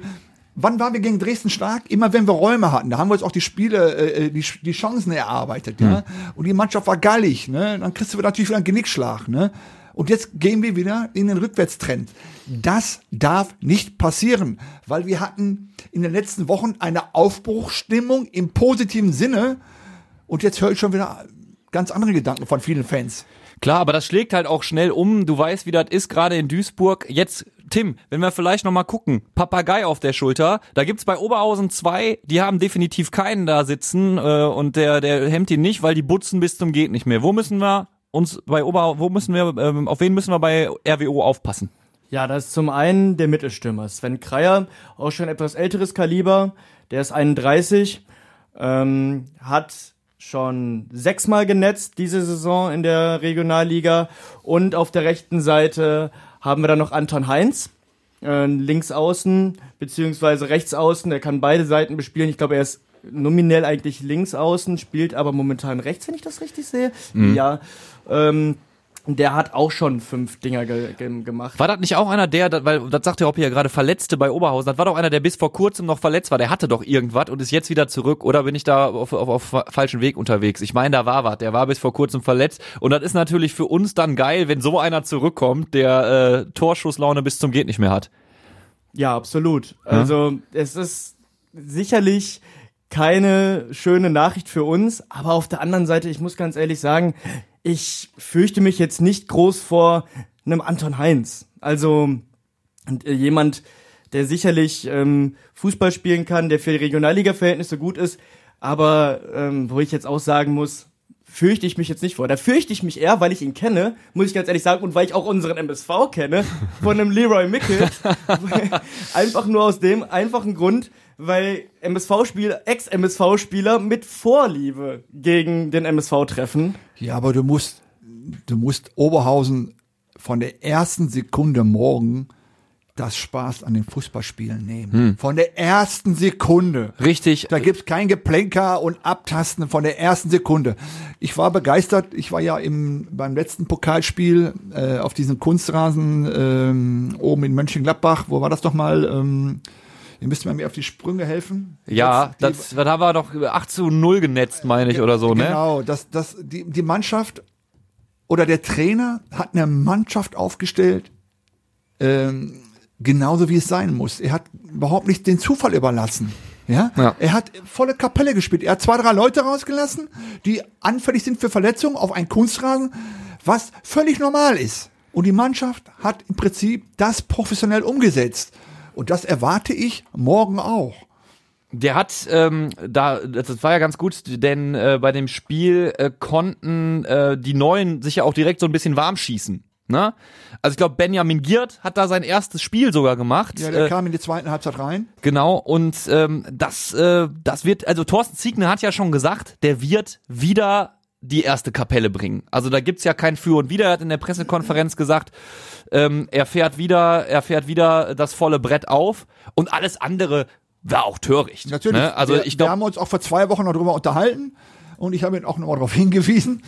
wann waren wir gegen Dresden stark? Immer wenn wir Räume hatten. Da haben wir uns auch die Spiele, äh, die, die Chancen erarbeitet, ja. Und die Mannschaft war gallig, ne. Dann kriegst du natürlich wieder einen Genickschlag, ne. Und jetzt gehen wir wieder in den Rückwärtstrend. Das darf nicht passieren, weil wir hatten in den letzten Wochen eine Aufbruchstimmung im positiven Sinne. Und jetzt höre ich schon wieder ganz andere Gedanken von vielen Fans. Klar, aber das schlägt halt auch schnell um. Du weißt, wie das ist, gerade in Duisburg. Jetzt, Tim, wenn wir vielleicht nochmal gucken, Papagei auf der Schulter. Da gibt's bei Oberhausen zwei, die haben definitiv keinen da sitzen äh, und der, der hemmt ihn nicht, weil die butzen bis zum geht nicht mehr. Wo müssen wir uns bei Oberhausen, wo müssen wir, ähm, auf wen müssen wir bei RWO aufpassen? Ja, das ist zum einen der Mittelstürmer. Sven Kreier, auch schon etwas älteres Kaliber, der ist 31, ähm, hat schon sechsmal genetzt diese Saison in der Regionalliga. Und auf der rechten Seite haben wir dann noch Anton Heinz, äh, links außen, beziehungsweise rechts außen. Der kann beide Seiten bespielen. Ich glaube, er ist nominell eigentlich links außen, spielt aber momentan rechts, wenn ich das richtig sehe. Ja. Ähm, der hat auch schon fünf Dinger ge ge gemacht. War das nicht auch einer, der, das- weil das sagt der Hoppi ja gerade, Verletzte bei Oberhausen, das war doch einer, der bis vor kurzem noch verletzt war, der hatte doch irgendwas und ist jetzt wieder zurück oder bin ich da auf, auf, auf falschen Weg unterwegs? Ich meine, da war was, der war bis vor kurzem verletzt und das ist natürlich für uns dann geil, wenn so einer zurückkommt, der äh, Torschusslaune bis zum geht nicht mehr hat. Ja, absolut. Also es ist sicherlich keine schöne Nachricht für uns, aber auf der anderen Seite, ich muss ganz ehrlich sagen, ich fürchte mich jetzt nicht groß vor einem Anton Heinz. Also äh, jemand, der sicherlich ähm, Fußball spielen kann, der für die Regionalliga-Verhältnisse gut ist, aber ähm, wo ich jetzt auch sagen muss, fürchte ich mich jetzt nicht vor. Da fürchte ich mich eher, weil ich ihn kenne, muss ich ganz ehrlich sagen, und weil ich auch unseren MSV kenne, von einem Leroy Mickels. (laughs) Einfach nur aus dem einfachen Grund, weil MSV-Spieler, Ex-MSV-Spieler mit Vorliebe gegen den MSV treffen. Ja, aber du musst, du musst Oberhausen von der ersten Sekunde morgen das Spaß an den Fußballspielen nehmen. Von der ersten Sekunde. Richtig. Da gibt's kein Geplänker und Abtasten von der ersten Sekunde. Ich war begeistert. Ich war ja im, beim letzten Pokalspiel äh, auf diesem Kunstrasen ähm, oben in Mönchengladbach. Wo war das nochmal? Ähm, ihr müsst mir auf die Sprünge helfen. Ja, Jetzt die- das, da war doch 8 zu 0 genetzt, meine ich, oder so, ne? Genau, das, das, die, die Mannschaft oder der Trainer hat eine Mannschaft aufgestellt, ähm, genauso wie es sein muss. Er hat überhaupt nicht den Zufall überlassen. Ja? Ja. Er hat volle Kapelle gespielt. Er hat zwei, drei Leute rausgelassen, die anfällig sind für Verletzungen auf einen Kunstrasen, was völlig normal ist. Und die Mannschaft hat im Prinzip das professionell umgesetzt. Und das erwarte ich morgen auch. Der hat, ähm, da, das war ja ganz gut, denn äh, bei dem Spiel äh, konnten äh, die Neuen sich ja auch direkt so ein bisschen warm schießen. Ne? Also ich glaube, Benjamin Giert hat da sein erstes Spiel sogar gemacht. Ja, der äh, kam in die zweite Halbzeit rein. Genau, und ähm, das, äh, das wird, also Thorsten Ziegner hat ja schon gesagt, der wird wieder die erste Kapelle bringen. Also da gibt's ja kein Für und Wider. Er hat in der Pressekonferenz gesagt, ähm, er fährt wieder, er fährt wieder das volle Brett auf und alles andere war auch töricht. Natürlich. Ne? Also wir, ich wir glaube, haben uns auch vor zwei Wochen noch drüber unterhalten und ich habe ihn auch nochmal darauf (laughs) hingewiesen,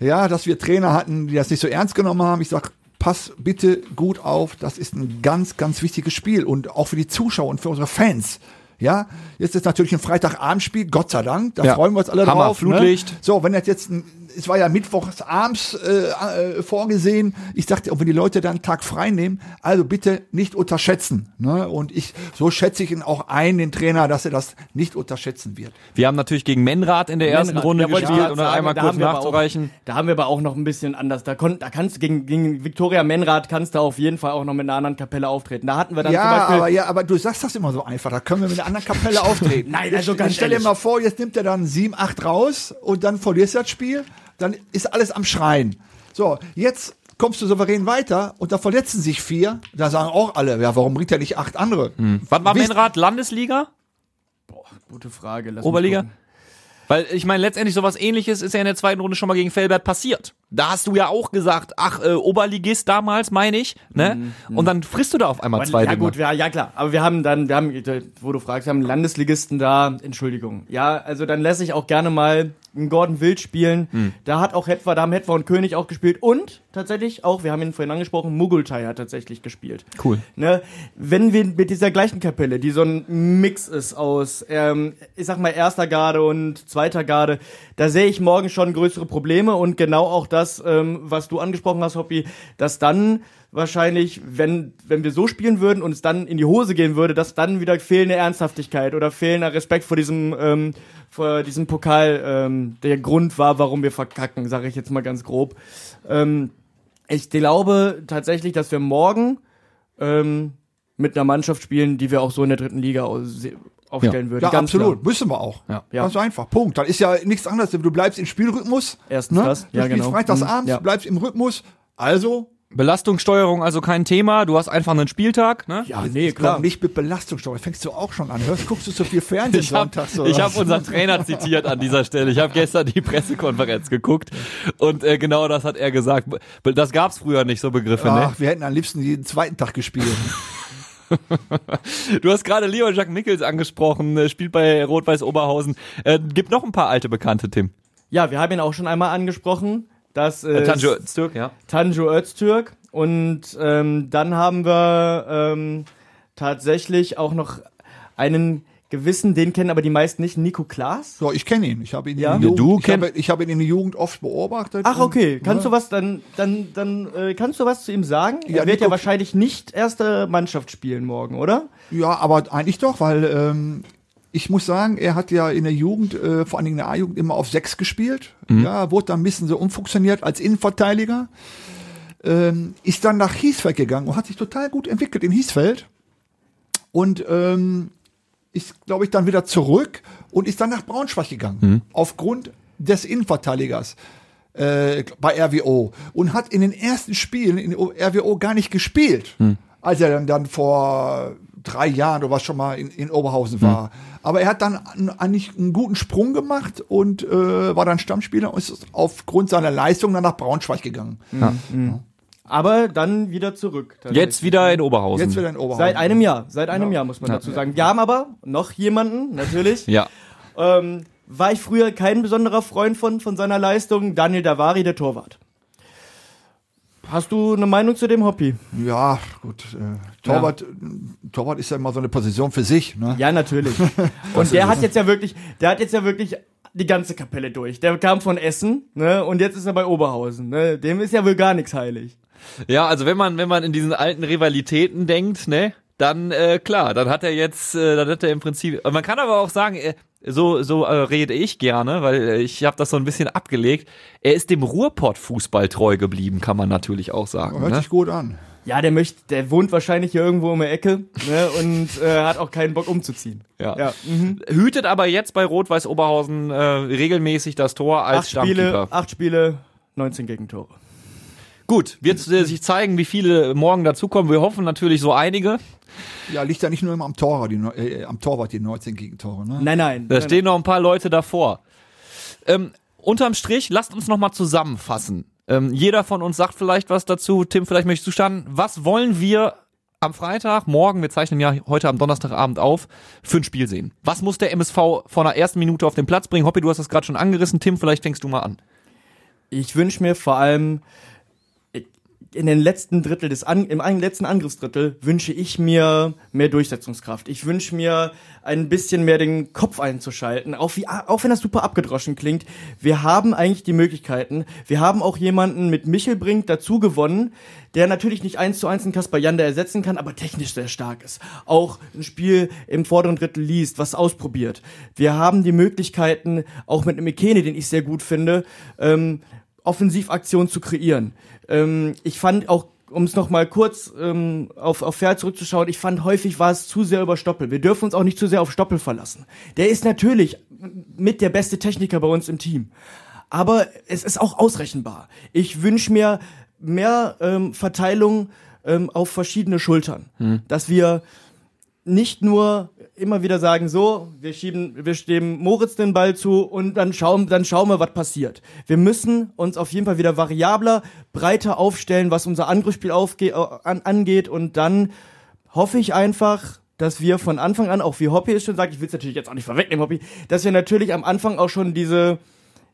ja, dass wir Trainer hatten, die das nicht so ernst genommen haben. Ich sag, pass bitte gut auf, das ist ein ganz, ganz wichtiges Spiel und auch für die Zuschauer und für unsere Fans. Ja, jetzt ist natürlich ein Freitagabendspiel, Gott sei Dank, da Ja. freuen wir uns alle Hammer, drauf. Flutlicht. Ne? So, wenn das jetzt, ein, es war ja mittwochs abends äh, äh, vorgesehen, ich sagte, auch wenn die Leute dann einen Tag frei nehmen, also bitte nicht unterschätzen. Ne? Und ich, so schätze ich ihn auch ein, den Trainer, dass er das nicht unterschätzen wird. wir haben natürlich gegen Menrad in der ersten Menrad, Runde ja, wollte ich gespielt dann sagen, einmal da kurz nachzureichen. Auch, da haben wir aber auch noch ein bisschen anders. Da, kon, da kannst du gegen, gegen Viktoria Menrad kannst du auf jeden Fall auch noch mit einer anderen Kapelle auftreten. Da hatten wir dann zum Ja, Beispiel. aber ja, aber du sagst das immer so einfach. Da können wir mit einer anderen Kapelle (laughs) auftreten. Nein, also ganz jetzt Stell dir mal vor, jetzt nimmt er dann 7, 8 raus und dann verlierst du das Spiel. Dann ist alles am Schreien. So, jetzt kommst du souverän weiter und da verletzen sich vier. Da sagen auch alle, ja, warum bringt er nicht acht andere? Was war Wisst- Menrad? Landesliga? Gute Frage. Lass Oberliga? Weil ich meine, letztendlich sowas ähnliches ist ja in der zweiten Runde schon mal gegen Felbert passiert. Da hast du ja auch gesagt, ach, äh, Oberligist damals, meine ich, ne? Und dann frisst du da auf einmal Aber, zwei ja Dinge. gut, ja, ja klar. Aber wir haben dann, wir haben, wo du fragst, wir haben einen Landesligisten da. Entschuldigung. Ja, also dann lasse ich auch gerne mal einen Gordon Wild spielen. Hm. Da hat auch Hetwa, da haben Hetwa und König auch gespielt. Und tatsächlich auch, wir haben ihn vorhin angesprochen, Mugultai hat tatsächlich gespielt. Cool. Ne? Wenn wir mit dieser gleichen Kapelle, die so ein Mix ist aus, ähm, ich sag mal, erster Garde und zweiter Garde, da sehe ich morgen schon größere Probleme und genau auch das das, ähm, was du angesprochen hast, Hoppy, dass dann wahrscheinlich, wenn, wenn wir so spielen würden und es dann in die Hose gehen würde, dass dann wieder fehlende Ernsthaftigkeit oder fehlender Respekt vor diesem, ähm, vor diesem Pokal ähm, der Grund war, warum wir verkacken, sage ich jetzt mal ganz grob. Ähm, ich glaube tatsächlich, dass wir morgen ähm, mit einer Mannschaft spielen, die wir auch so in der dritten Liga aufstellen würden. Ja, Ganz absolut. Klar. Müssen wir auch. Ja. Ja. Ganz einfach. Punkt. Dann ist ja nichts anderes. Du bleibst im Spielrhythmus. Erstens ne? das. Du Ja, genau. freitagsabends, Mhm. Ja. du bleibst im Rhythmus. Also, Belastungssteuerung also kein Thema. Du hast einfach einen Spieltag. Ne? Ja, nee, ich klar. nicht mit Belastungssteuer. Fängst du auch schon an. Hörst, guckst du so viel Fernsehen Ich habe sonntags oder hab was? unseren Trainer zitiert an dieser Stelle. Ich habe gestern die Pressekonferenz geguckt und äh, genau das hat er gesagt. Das gab's früher nicht, so Begriffe. Ne? Ach, wir hätten am liebsten jeden zweiten Tag gespielt. (laughs) Du hast gerade Leo Jacques Mickels angesprochen, äh, spielt bei Rot-Weiß Oberhausen. Äh, gibt noch ein paar alte Bekannte, Tim. Ja, wir haben ihn auch schon einmal angesprochen. Das Äh, ist Tanju Öztürk, ja. Tanju Öztürk. Und ähm, dann haben wir ähm, tatsächlich auch noch einen gewissen, den kennen aber die meisten nicht, Nico Klaas. So, ich kenne ihn. Ich habe ihn, Ja? in der Ja, Jugend, du ich kenn- habe, ich habe ihn in der Jugend oft beobachtet. Ach, und, okay. Kannst ne? du was dann, dann, dann äh, kannst du was zu ihm sagen? Ja, er wird Nico- ja wahrscheinlich nicht erste Mannschaft spielen morgen, oder? Ja, aber eigentlich doch, weil ähm, ich muss sagen, er hat ja in der Jugend, äh, vor allen Dingen in der A-Jugend, immer auf sechs gespielt. Ja, wurde dann ein bisschen so umfunktioniert als Innenverteidiger. Ähm, ist dann nach Hiesfeld gegangen und hat sich total gut entwickelt in Hiesfeld. Und ähm, ist, glaube ich, dann wieder zurück und ist dann nach Braunschweig gegangen. Aufgrund des Innenverteidigers äh, bei RWO. Und hat in den ersten Spielen in RWO gar nicht gespielt. Als er dann, dann vor drei Jahren oder was schon mal in, in Oberhausen war. Aber er hat dann an- eigentlich einen guten Sprung gemacht und äh, war dann Stammspieler und ist aufgrund seiner Leistung dann nach Braunschweig gegangen. Aber dann wieder zurück. Jetzt wieder in Oberhausen. Jetzt wieder in Oberhausen. Seit einem Jahr, seit einem Jahr muss man Ja. dazu sagen. Wir haben aber noch jemanden, natürlich. Ja. ähm, war ich früher kein besonderer Freund von, von seiner Leistung. Daniel Davari, der Torwart. Hast du eine Meinung zu dem Hobby? Ja, gut. Äh, Torwart, Torwart ist ja immer so eine Position für sich. Ne? Ja, natürlich. (laughs) Und der hat jetzt ja wirklich, der hat jetzt ja wirklich die ganze Kapelle durch. Der kam von Essen, ne, und jetzt ist er bei Oberhausen, ne. Dem ist ja wohl gar nichts heilig. Ja, also wenn man, wenn man in diesen alten Rivalitäten denkt, ne, dann äh, klar, dann hat er jetzt, äh, dann hat er im Prinzip. Man kann aber auch sagen, äh, so so äh, rede ich gerne, weil äh, ich habe das so ein bisschen abgelegt. Er ist dem Ruhrpott-Fußball treu geblieben, kann man natürlich auch sagen. Hört Ne? sich gut an. Ja, der möchte, der wohnt wahrscheinlich hier irgendwo um die Ecke, ne, (laughs) und äh, hat auch keinen Bock umzuziehen. Ja. Ja. Mhm. Hütet aber jetzt bei Rot-Weiß Oberhausen äh, regelmäßig das Tor als Acht Spiele, Stammkeeper. acht Spiele, 19 Gegentore. Gut, wird äh, sich zeigen, wie viele morgen dazukommen. Wir hoffen natürlich so einige. Ja, liegt ja nicht nur immer am Torwart, die, äh, am Torwart die 19 Gegentore. Ne? Nein, nein. Da nein, stehen noch ein paar Leute davor. Ähm, unterm Strich, lasst uns noch mal zusammenfassen. Ähm, jeder von uns sagt vielleicht was dazu. Tim, vielleicht möchtest du starten. Was wollen wir am Freitag, morgen, wir zeichnen ja heute am Donnerstagabend auf, für ein Spiel sehen? Was muss der MSV von der ersten Minute auf den Platz bringen? Hoppi, du hast das gerade schon angerissen. Tim, vielleicht fängst du mal an. Ich wünsche mir vor allem in den letzten Drittel des An im letzten Angriffsdrittel wünsche ich mir mehr Durchsetzungskraft. Ich wünsche mir ein bisschen mehr den Kopf einzuschalten, auch wie auch wenn das super abgedroschen klingt. Wir haben eigentlich die Möglichkeiten. Wir haben auch jemanden mit Michelbrink dazu gewonnen, der natürlich nicht eins zu eins einen Kasper Janda ersetzen kann, aber technisch sehr stark ist. Auch ein Spiel im vorderen Drittel liest, was ausprobiert. Wir haben die Möglichkeiten, auch mit einem Ikene, den ich sehr gut finde, ähm, Offensivaktion zu kreieren. Ähm, ich fand auch, um es nochmal kurz ähm, auf, auf Fair zurückzuschauen, ich fand häufig war es zu sehr über Stoppel. Wir dürfen uns auch nicht zu sehr auf Stoppel verlassen. Der ist natürlich mit der beste Techniker bei uns im Team. Aber es ist auch ausrechenbar. Ich wünsche mir mehr ähm, Verteilung ähm, auf verschiedene Schultern. Dass wir nicht nur immer wieder sagen, so, wir schieben, wir stehen Moritz den Ball zu und dann schauen, dann schauen wir, was passiert. Wir müssen uns auf jeden Fall wieder variabler, breiter aufstellen, was unser Angriffsspiel aufge äh, an, angeht und dann hoffe ich einfach, dass wir von Anfang an, auch wie Hoppy es schon sagt, ich will es natürlich jetzt auch nicht vorwegnehmen, Hoppy, dass wir natürlich am Anfang auch schon diese,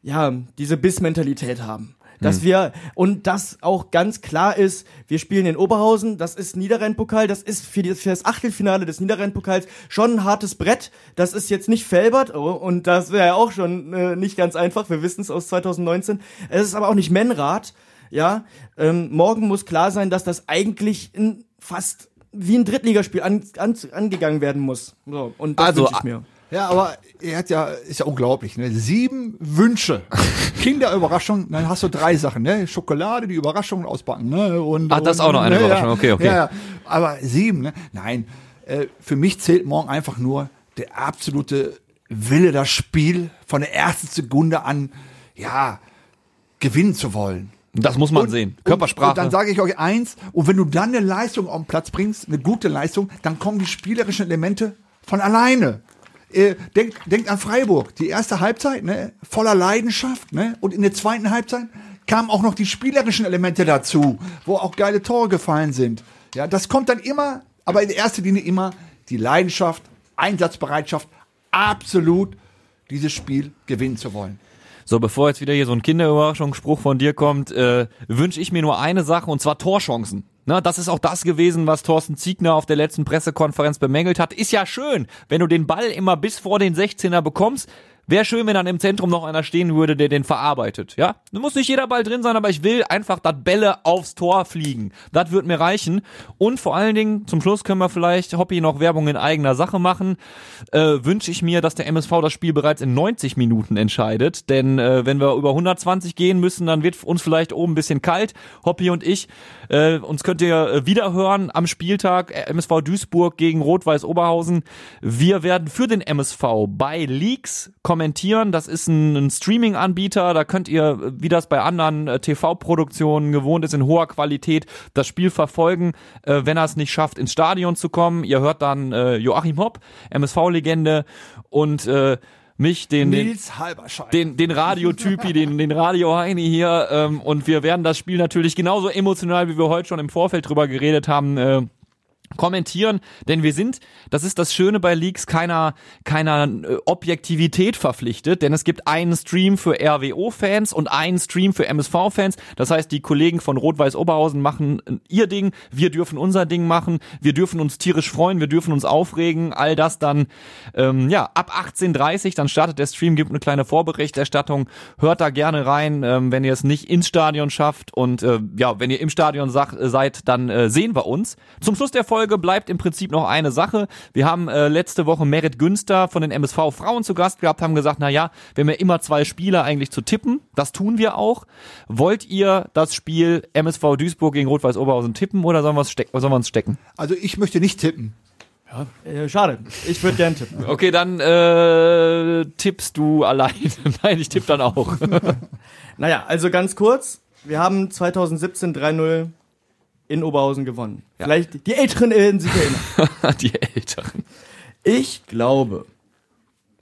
ja, diese Biss-Mentalität haben. Dass wir und das auch ganz klar ist, wir spielen in Oberhausen, das ist Niederrhein-Pokal, das ist für, die, für das Achtelfinale des Niederrhein-Pokals schon ein hartes Brett. Das ist jetzt nicht Felbert oh, und das wäre ja auch schon äh, nicht ganz einfach. Wir wissen es aus 2019. Es ist aber auch nicht Menrad. Ja, ähm, morgen muss klar sein, dass das eigentlich in fast wie ein Drittligaspiel an, an, angegangen werden muss. So, und das Also, ich mir. Ja, aber er hat ja, ist ja unglaublich, ne? Sieben Wünsche. (laughs) Kinderüberraschung, dann hast du drei Sachen, ne? Schokolade, die Überraschung auspacken, ne? Und, Ach, das ist und, auch noch eine ne, Überraschung. Ja, Okay, okay. Ja, aber sieben, ne? Nein, äh, für mich zählt morgen einfach nur der absolute Wille, das Spiel von der ersten Sekunde an, ja, gewinnen zu wollen. Das muss man sehen. Körpersprache. Und, und dann sage ich euch eins, und wenn du dann eine Leistung auf den Platz bringst, eine gute Leistung, dann kommen die spielerischen Elemente von alleine. Äh, denkt, denkt an Freiburg, die erste Halbzeit, ne, voller Leidenschaft, ne, und in der zweiten Halbzeit kamen auch noch die spielerischen Elemente dazu, wo auch geile Tore gefallen sind. Ja, das kommt dann immer, aber in erster Linie immer die Leidenschaft, Einsatzbereitschaft, absolut dieses Spiel gewinnen zu wollen. So, bevor jetzt wieder hier so ein Kinderüberraschungsspruch von dir kommt, äh, wünsche ich mir nur eine Sache und zwar Torchancen. Na, das ist auch das gewesen, was Thorsten Ziegner auf der letzten Pressekonferenz bemängelt hat. Ist ja schön, wenn du den Ball immer bis vor den 16er bekommst. Wäre schön, wenn dann im Zentrum noch einer stehen würde, der den verarbeitet. Ja, da muss nicht jeder Ball drin sein, aber ich will einfach, dass Bälle aufs Tor fliegen. Das wird mir reichen. Und vor allen Dingen, zum Schluss können wir vielleicht Hobby noch Werbung in eigener Sache machen. Äh, Wünsche ich mir, dass der MSV das Spiel bereits in 90 Minuten entscheidet. Denn äh, wenn wir über 120 gehen müssen, dann wird uns vielleicht oben ein bisschen kalt. Hobby und ich. Äh, uns könnt ihr äh, wieder hören am Spieltag äh, MSV Duisburg gegen Rot-Weiß Oberhausen. Wir werden für den MSV bei Leaks kommentieren. Das ist ein, ein Streaming-Anbieter. Da könnt ihr, wie das bei anderen äh, TV-Produktionen gewohnt ist, in hoher Qualität das Spiel verfolgen. Äh, wenn er es nicht schafft, ins Stadion zu kommen. Ihr hört dann äh, Joachim Hopp, MSV-Legende und äh, mich, den, den den, den Radiotypi, (laughs) den, den Radio Heini hier. Ähm, und wir werden das Spiel natürlich genauso emotional, wie wir heute schon im Vorfeld drüber geredet haben, äh, kommentieren, denn wir sind, das ist das Schöne bei Leaks, keiner, keiner äh, Objektivität verpflichtet, denn es gibt einen Stream für RWO-Fans und einen Stream für MSV-Fans. Das heißt, die Kollegen von Rot-Weiß Oberhausen machen äh, ihr Ding, wir dürfen unser Ding machen, wir dürfen uns tierisch freuen, wir dürfen uns aufregen, all das dann, ähm, ja, ab 18.30 dann startet der Stream, gibt eine kleine Vorberichterstattung, hört da gerne rein, ähm, wenn ihr es nicht ins Stadion schafft und äh, ja, wenn ihr im Stadion sag, äh, seid, dann äh, sehen wir uns. Zum Schluss der Folge bleibt im Prinzip noch eine Sache. Wir haben äh, letzte Woche Merit Günster von den MSV Frauen zu Gast gehabt, haben gesagt, na ja, wir haben ja immer zwei Spieler eigentlich zu tippen. Das tun wir auch. Wollt ihr das Spiel MSV Duisburg gegen Rot-Weiß Oberhausen tippen oder sollen wir es steck stecken? Also ich möchte nicht tippen. Äh, schade. Ich würde gern tippen. (laughs) Okay, dann äh, tippst du allein. (laughs) Nein, ich tippe dann auch. (laughs) Naja, also ganz kurz. Wir haben 2017 3-0 in Oberhausen gewonnen. Vielleicht die Älteren werden sich erinnern. (laughs) Die Älteren. Ich glaube,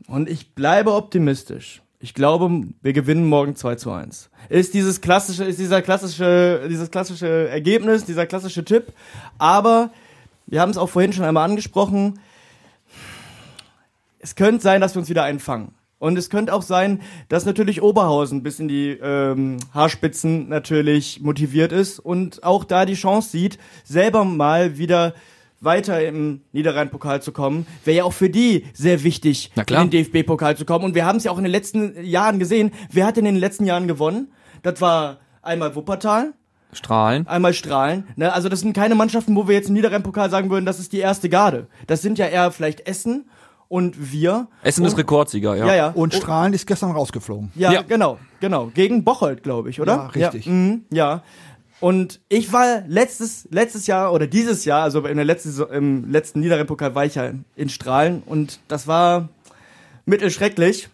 und ich bleibe optimistisch. Ich glaube, wir gewinnen morgen 2 zu 1. Ist dieses klassische, ist dieser klassische, dieses klassische Ergebnis, dieser klassische Tipp. Aber wir haben es auch vorhin schon einmal angesprochen. Es könnte sein, dass wir uns wieder einfangen. Und es könnte auch sein, dass natürlich Oberhausen bis in die ähm, Haarspitzen natürlich motiviert ist und auch da die Chance sieht, selber mal wieder weiter im Niederrhein-Pokal zu kommen. Wäre ja auch für die sehr wichtig, in den DFB-Pokal zu kommen. Und wir haben es ja auch in den letzten Jahren gesehen. Wer hat denn in den letzten Jahren gewonnen? Das war einmal Wuppertal, Strahlen. einmal Strahlen. Ne? Also das sind keine Mannschaften, wo wir jetzt im Niederrhein-Pokal sagen würden, das ist die erste Garde. Das sind ja eher vielleicht Essen und wir. Essen ist Rekordsieger, ja. Ja, ja. Und Strahlen ist gestern rausgeflogen. Ja, Ja. genau, genau. Gegen Bocholt, glaube ich, oder? Ja, richtig. Ja, mhm, ja. Und ich war letztes, letztes Jahr oder dieses Jahr, also in der letzten, im letzten Niederrhein-Pokal war ich ja in Strahlen und das war mittelschrecklich.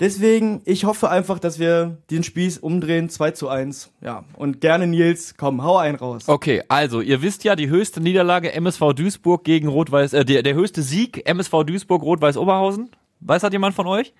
Deswegen, ich hoffe einfach, dass wir den Spieß umdrehen, 2 zu 1. Ja, und gerne Nils, komm, hau einen raus. Okay, also ihr wisst ja, die höchste Niederlage MSV Duisburg gegen Rot-Weiß, äh, der, der höchste Sieg MSV Duisburg Rot-Weiß Oberhausen. Weiß hat jemand von euch?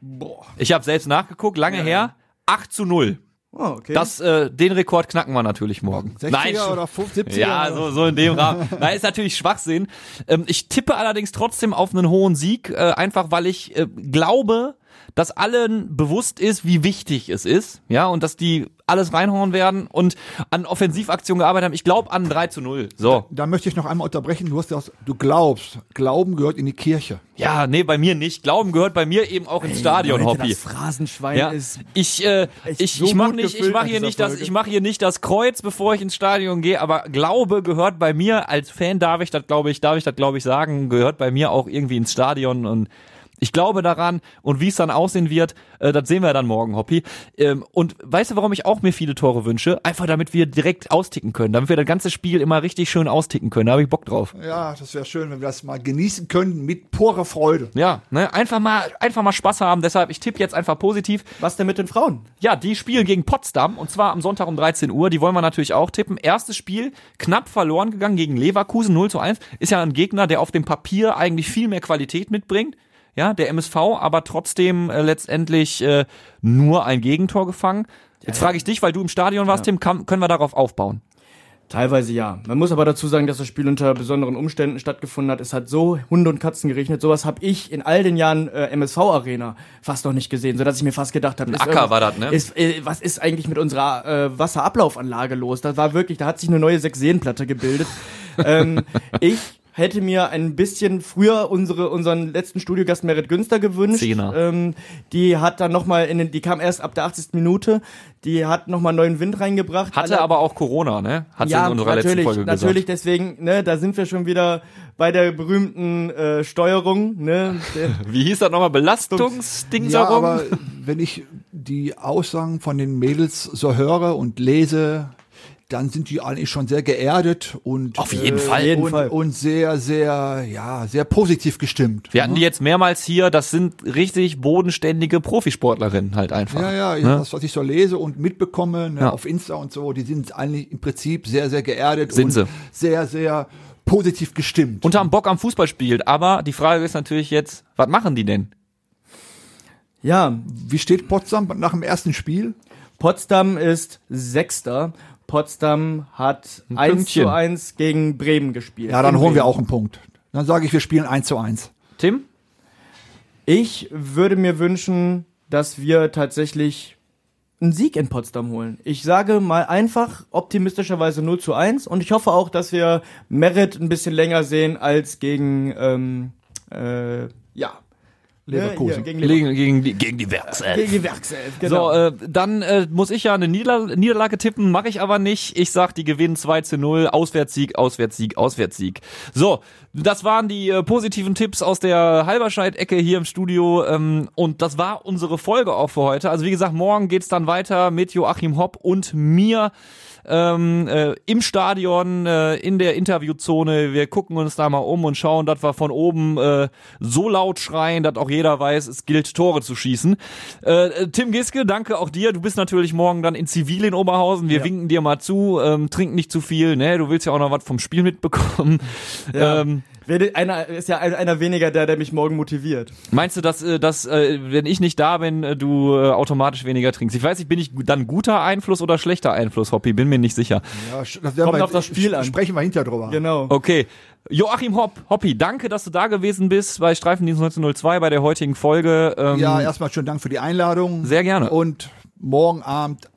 Boah. Ich habe selbst nachgeguckt, lange her. 8 zu 0. Oh, okay. Das, äh, den Rekord knacken wir natürlich morgen. 60er oder 70er? Ja, so, so in dem Rahmen. Nein, ist natürlich Schwachsinn. Ähm, ich tippe allerdings trotzdem auf einen hohen Sieg, äh, einfach weil ich äh, glaube, dass allen bewusst ist, wie wichtig es ist, ja, und dass die alles reinhauen werden und an Offensivaktionen gearbeitet haben. Ich glaube an 3 zu 0. So. Da möchte ich noch einmal unterbrechen. Du hast das, du glaubst, Glauben gehört in die Kirche. Ja, nee, bei mir nicht. Glauben gehört bei mir eben auch ins Stadion, Hobby. Das Phrasenschwein Ja, ist ich äh, ich so ich mache nicht ich nach hier nicht das ich mache hier nicht das Kreuz, bevor ich ins Stadion gehe, aber Glaube gehört bei mir als Fan darf ich das glaube ich darf ich das glaube ich sagen, gehört bei mir auch irgendwie ins Stadion und ich glaube daran und wie es dann aussehen wird, äh, das sehen wir dann morgen, Hoppi. Ähm, und weißt du, warum ich auch mir viele Tore wünsche? Einfach damit wir direkt austicken können, damit wir das ganze Spiel immer richtig schön austicken können. Da habe ich Bock drauf. Ja, das wäre schön, wenn wir das mal genießen können mit purer Freude. Ja, ne, einfach mal einfach mal Spaß haben. Deshalb ich tippe jetzt einfach positiv. was denn mit den Frauen? Ja, die spielen gegen Potsdam und zwar am Sonntag um 13 Uhr. Die wollen wir natürlich auch tippen. Erstes Spiel knapp verloren gegangen gegen Leverkusen 0 zu 1. Ist ja ein Gegner, der auf dem Papier eigentlich viel mehr Qualität mitbringt. Ja, der MSV, aber trotzdem äh, letztendlich äh, nur ein Gegentor gefangen. Jetzt frage ich dich, weil du im Stadion warst, Tim, kann, können wir darauf aufbauen? Teilweise ja. Man muss aber dazu sagen, dass das Spiel unter besonderen Umständen stattgefunden hat. Es hat so Hunde und Katzen geregnet. Sowas habe ich in all den Jahren äh, MSV Arena fast noch nicht gesehen, so dass ich mir fast gedacht habe, Acker war das, ne? Ist, äh, was ist eigentlich mit unserer äh, Wasserablaufanlage los? Das war wirklich, da hat sich eine neue Sechseenplatte gebildet. (laughs) ähm, ich hätte mir ein bisschen früher unsere unseren letzten Studiogast Merit Günster gewünscht. Zehner. Ähm, die hat dann noch mal in den, die kam erst ab der 80. Minute. Die hat noch mal neuen Wind reingebracht. Hatte Alle- aber auch Corona, ne? Hat sie ja, in unserer letzten natürlich, Folge gesagt. natürlich, deswegen, ne, da sind wir schon wieder bei der berühmten äh, Steuerung, ne? (laughs) Wie hieß das nochmal? Belastungsdings Ja, aber wenn ich die Aussagen von den Mädels so höre und lese, dann sind die eigentlich schon sehr geerdet und Auf jeden äh, Fall. jeden und, Fall. und sehr, sehr, ja, sehr positiv gestimmt. Wir hatten die jetzt mehrmals hier, das sind richtig bodenständige Profisportlerinnen halt einfach. Ja, ja, Ne? das, was ich so lese und mitbekomme ne, Ja. auf Insta und so, die sind eigentlich im Prinzip sehr, sehr geerdet Sind und sie. sehr, sehr positiv gestimmt. Und haben Bock am Fußball spielt. Aber die Frage ist natürlich jetzt, was machen die denn? ja, Wie steht Potsdam nach dem ersten Spiel? Potsdam ist Sechster. Potsdam hat 1 Pünktchen. zu 1 gegen Bremen gespielt. Ja, dann holen wir auch einen Punkt. Dann sage ich, wir spielen 1 zu 1. Tim? Ich würde mir wünschen, dass wir tatsächlich einen Sieg in Potsdam holen. Ich sage mal einfach optimistischerweise 0 zu 1 und ich hoffe auch, dass wir Merit ein bisschen länger sehen als gegen, ähm, äh, ja. Leverkusen. Hier, gegen, Leverkusen. Gegen, gegen, die, gegen die Werkself. gegen die Werkself, genau. So, äh, dann äh, muss ich ja eine Nieder Niederlage tippen, mache ich aber nicht. Ich sag, die gewinnen 2 zu 0, Auswärtssieg, Auswärtssieg, Auswärtssieg. So, das waren die äh, positiven Tipps aus der Halberscheid-Ecke hier im Studio ähm, und das war unsere Folge auch für heute. Also wie gesagt, morgen geht's dann weiter mit Joachim Hopp und mir ähm, äh, im Stadion, äh, in der Interviewzone. Wir gucken uns da mal um und schauen, dass wir von oben äh, so laut schreien, dass auch jeder weiß, es gilt, Tore zu schießen. Äh, äh, Tim Giske, danke auch dir. Du bist natürlich morgen dann in Zivil in Oberhausen. Wir Ja. winken dir mal zu. Ähm, trink nicht zu viel, ne? Du willst ja auch noch was vom Spiel mitbekommen. Ja. Ähm, einer ist ja ein- einer weniger der, der mich morgen motiviert. Meinst du, dass, äh, dass äh, wenn ich nicht da bin, äh, du äh, automatisch weniger trinkst? Ich weiß nicht, bin ich dann guter Einfluss oder schlechter Einfluss, Hoppi? Bin mir nicht sicher. Ja, das Kommt wir, auf das Spiel an. Sprechen wir hinterher drüber. Genau. Okay. Joachim Hopp, Hoppi, danke, dass du da gewesen bist bei Streifendienst 1902 bei der heutigen Folge. Ähm, Ja, erstmal schönen Dank für die Einladung. Sehr gerne. Und morgen Abend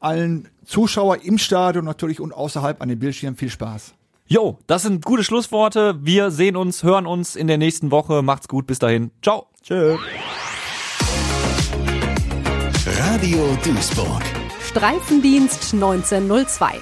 allen Zuschauer im Stadion natürlich und außerhalb an den Bildschirmen viel Spaß. Jo, das sind gute Schlussworte. Wir sehen uns, hören uns in der nächsten Woche. Macht's gut, bis dahin. Ciao. Tschö. Radio Duisburg. Streifendienst 1902.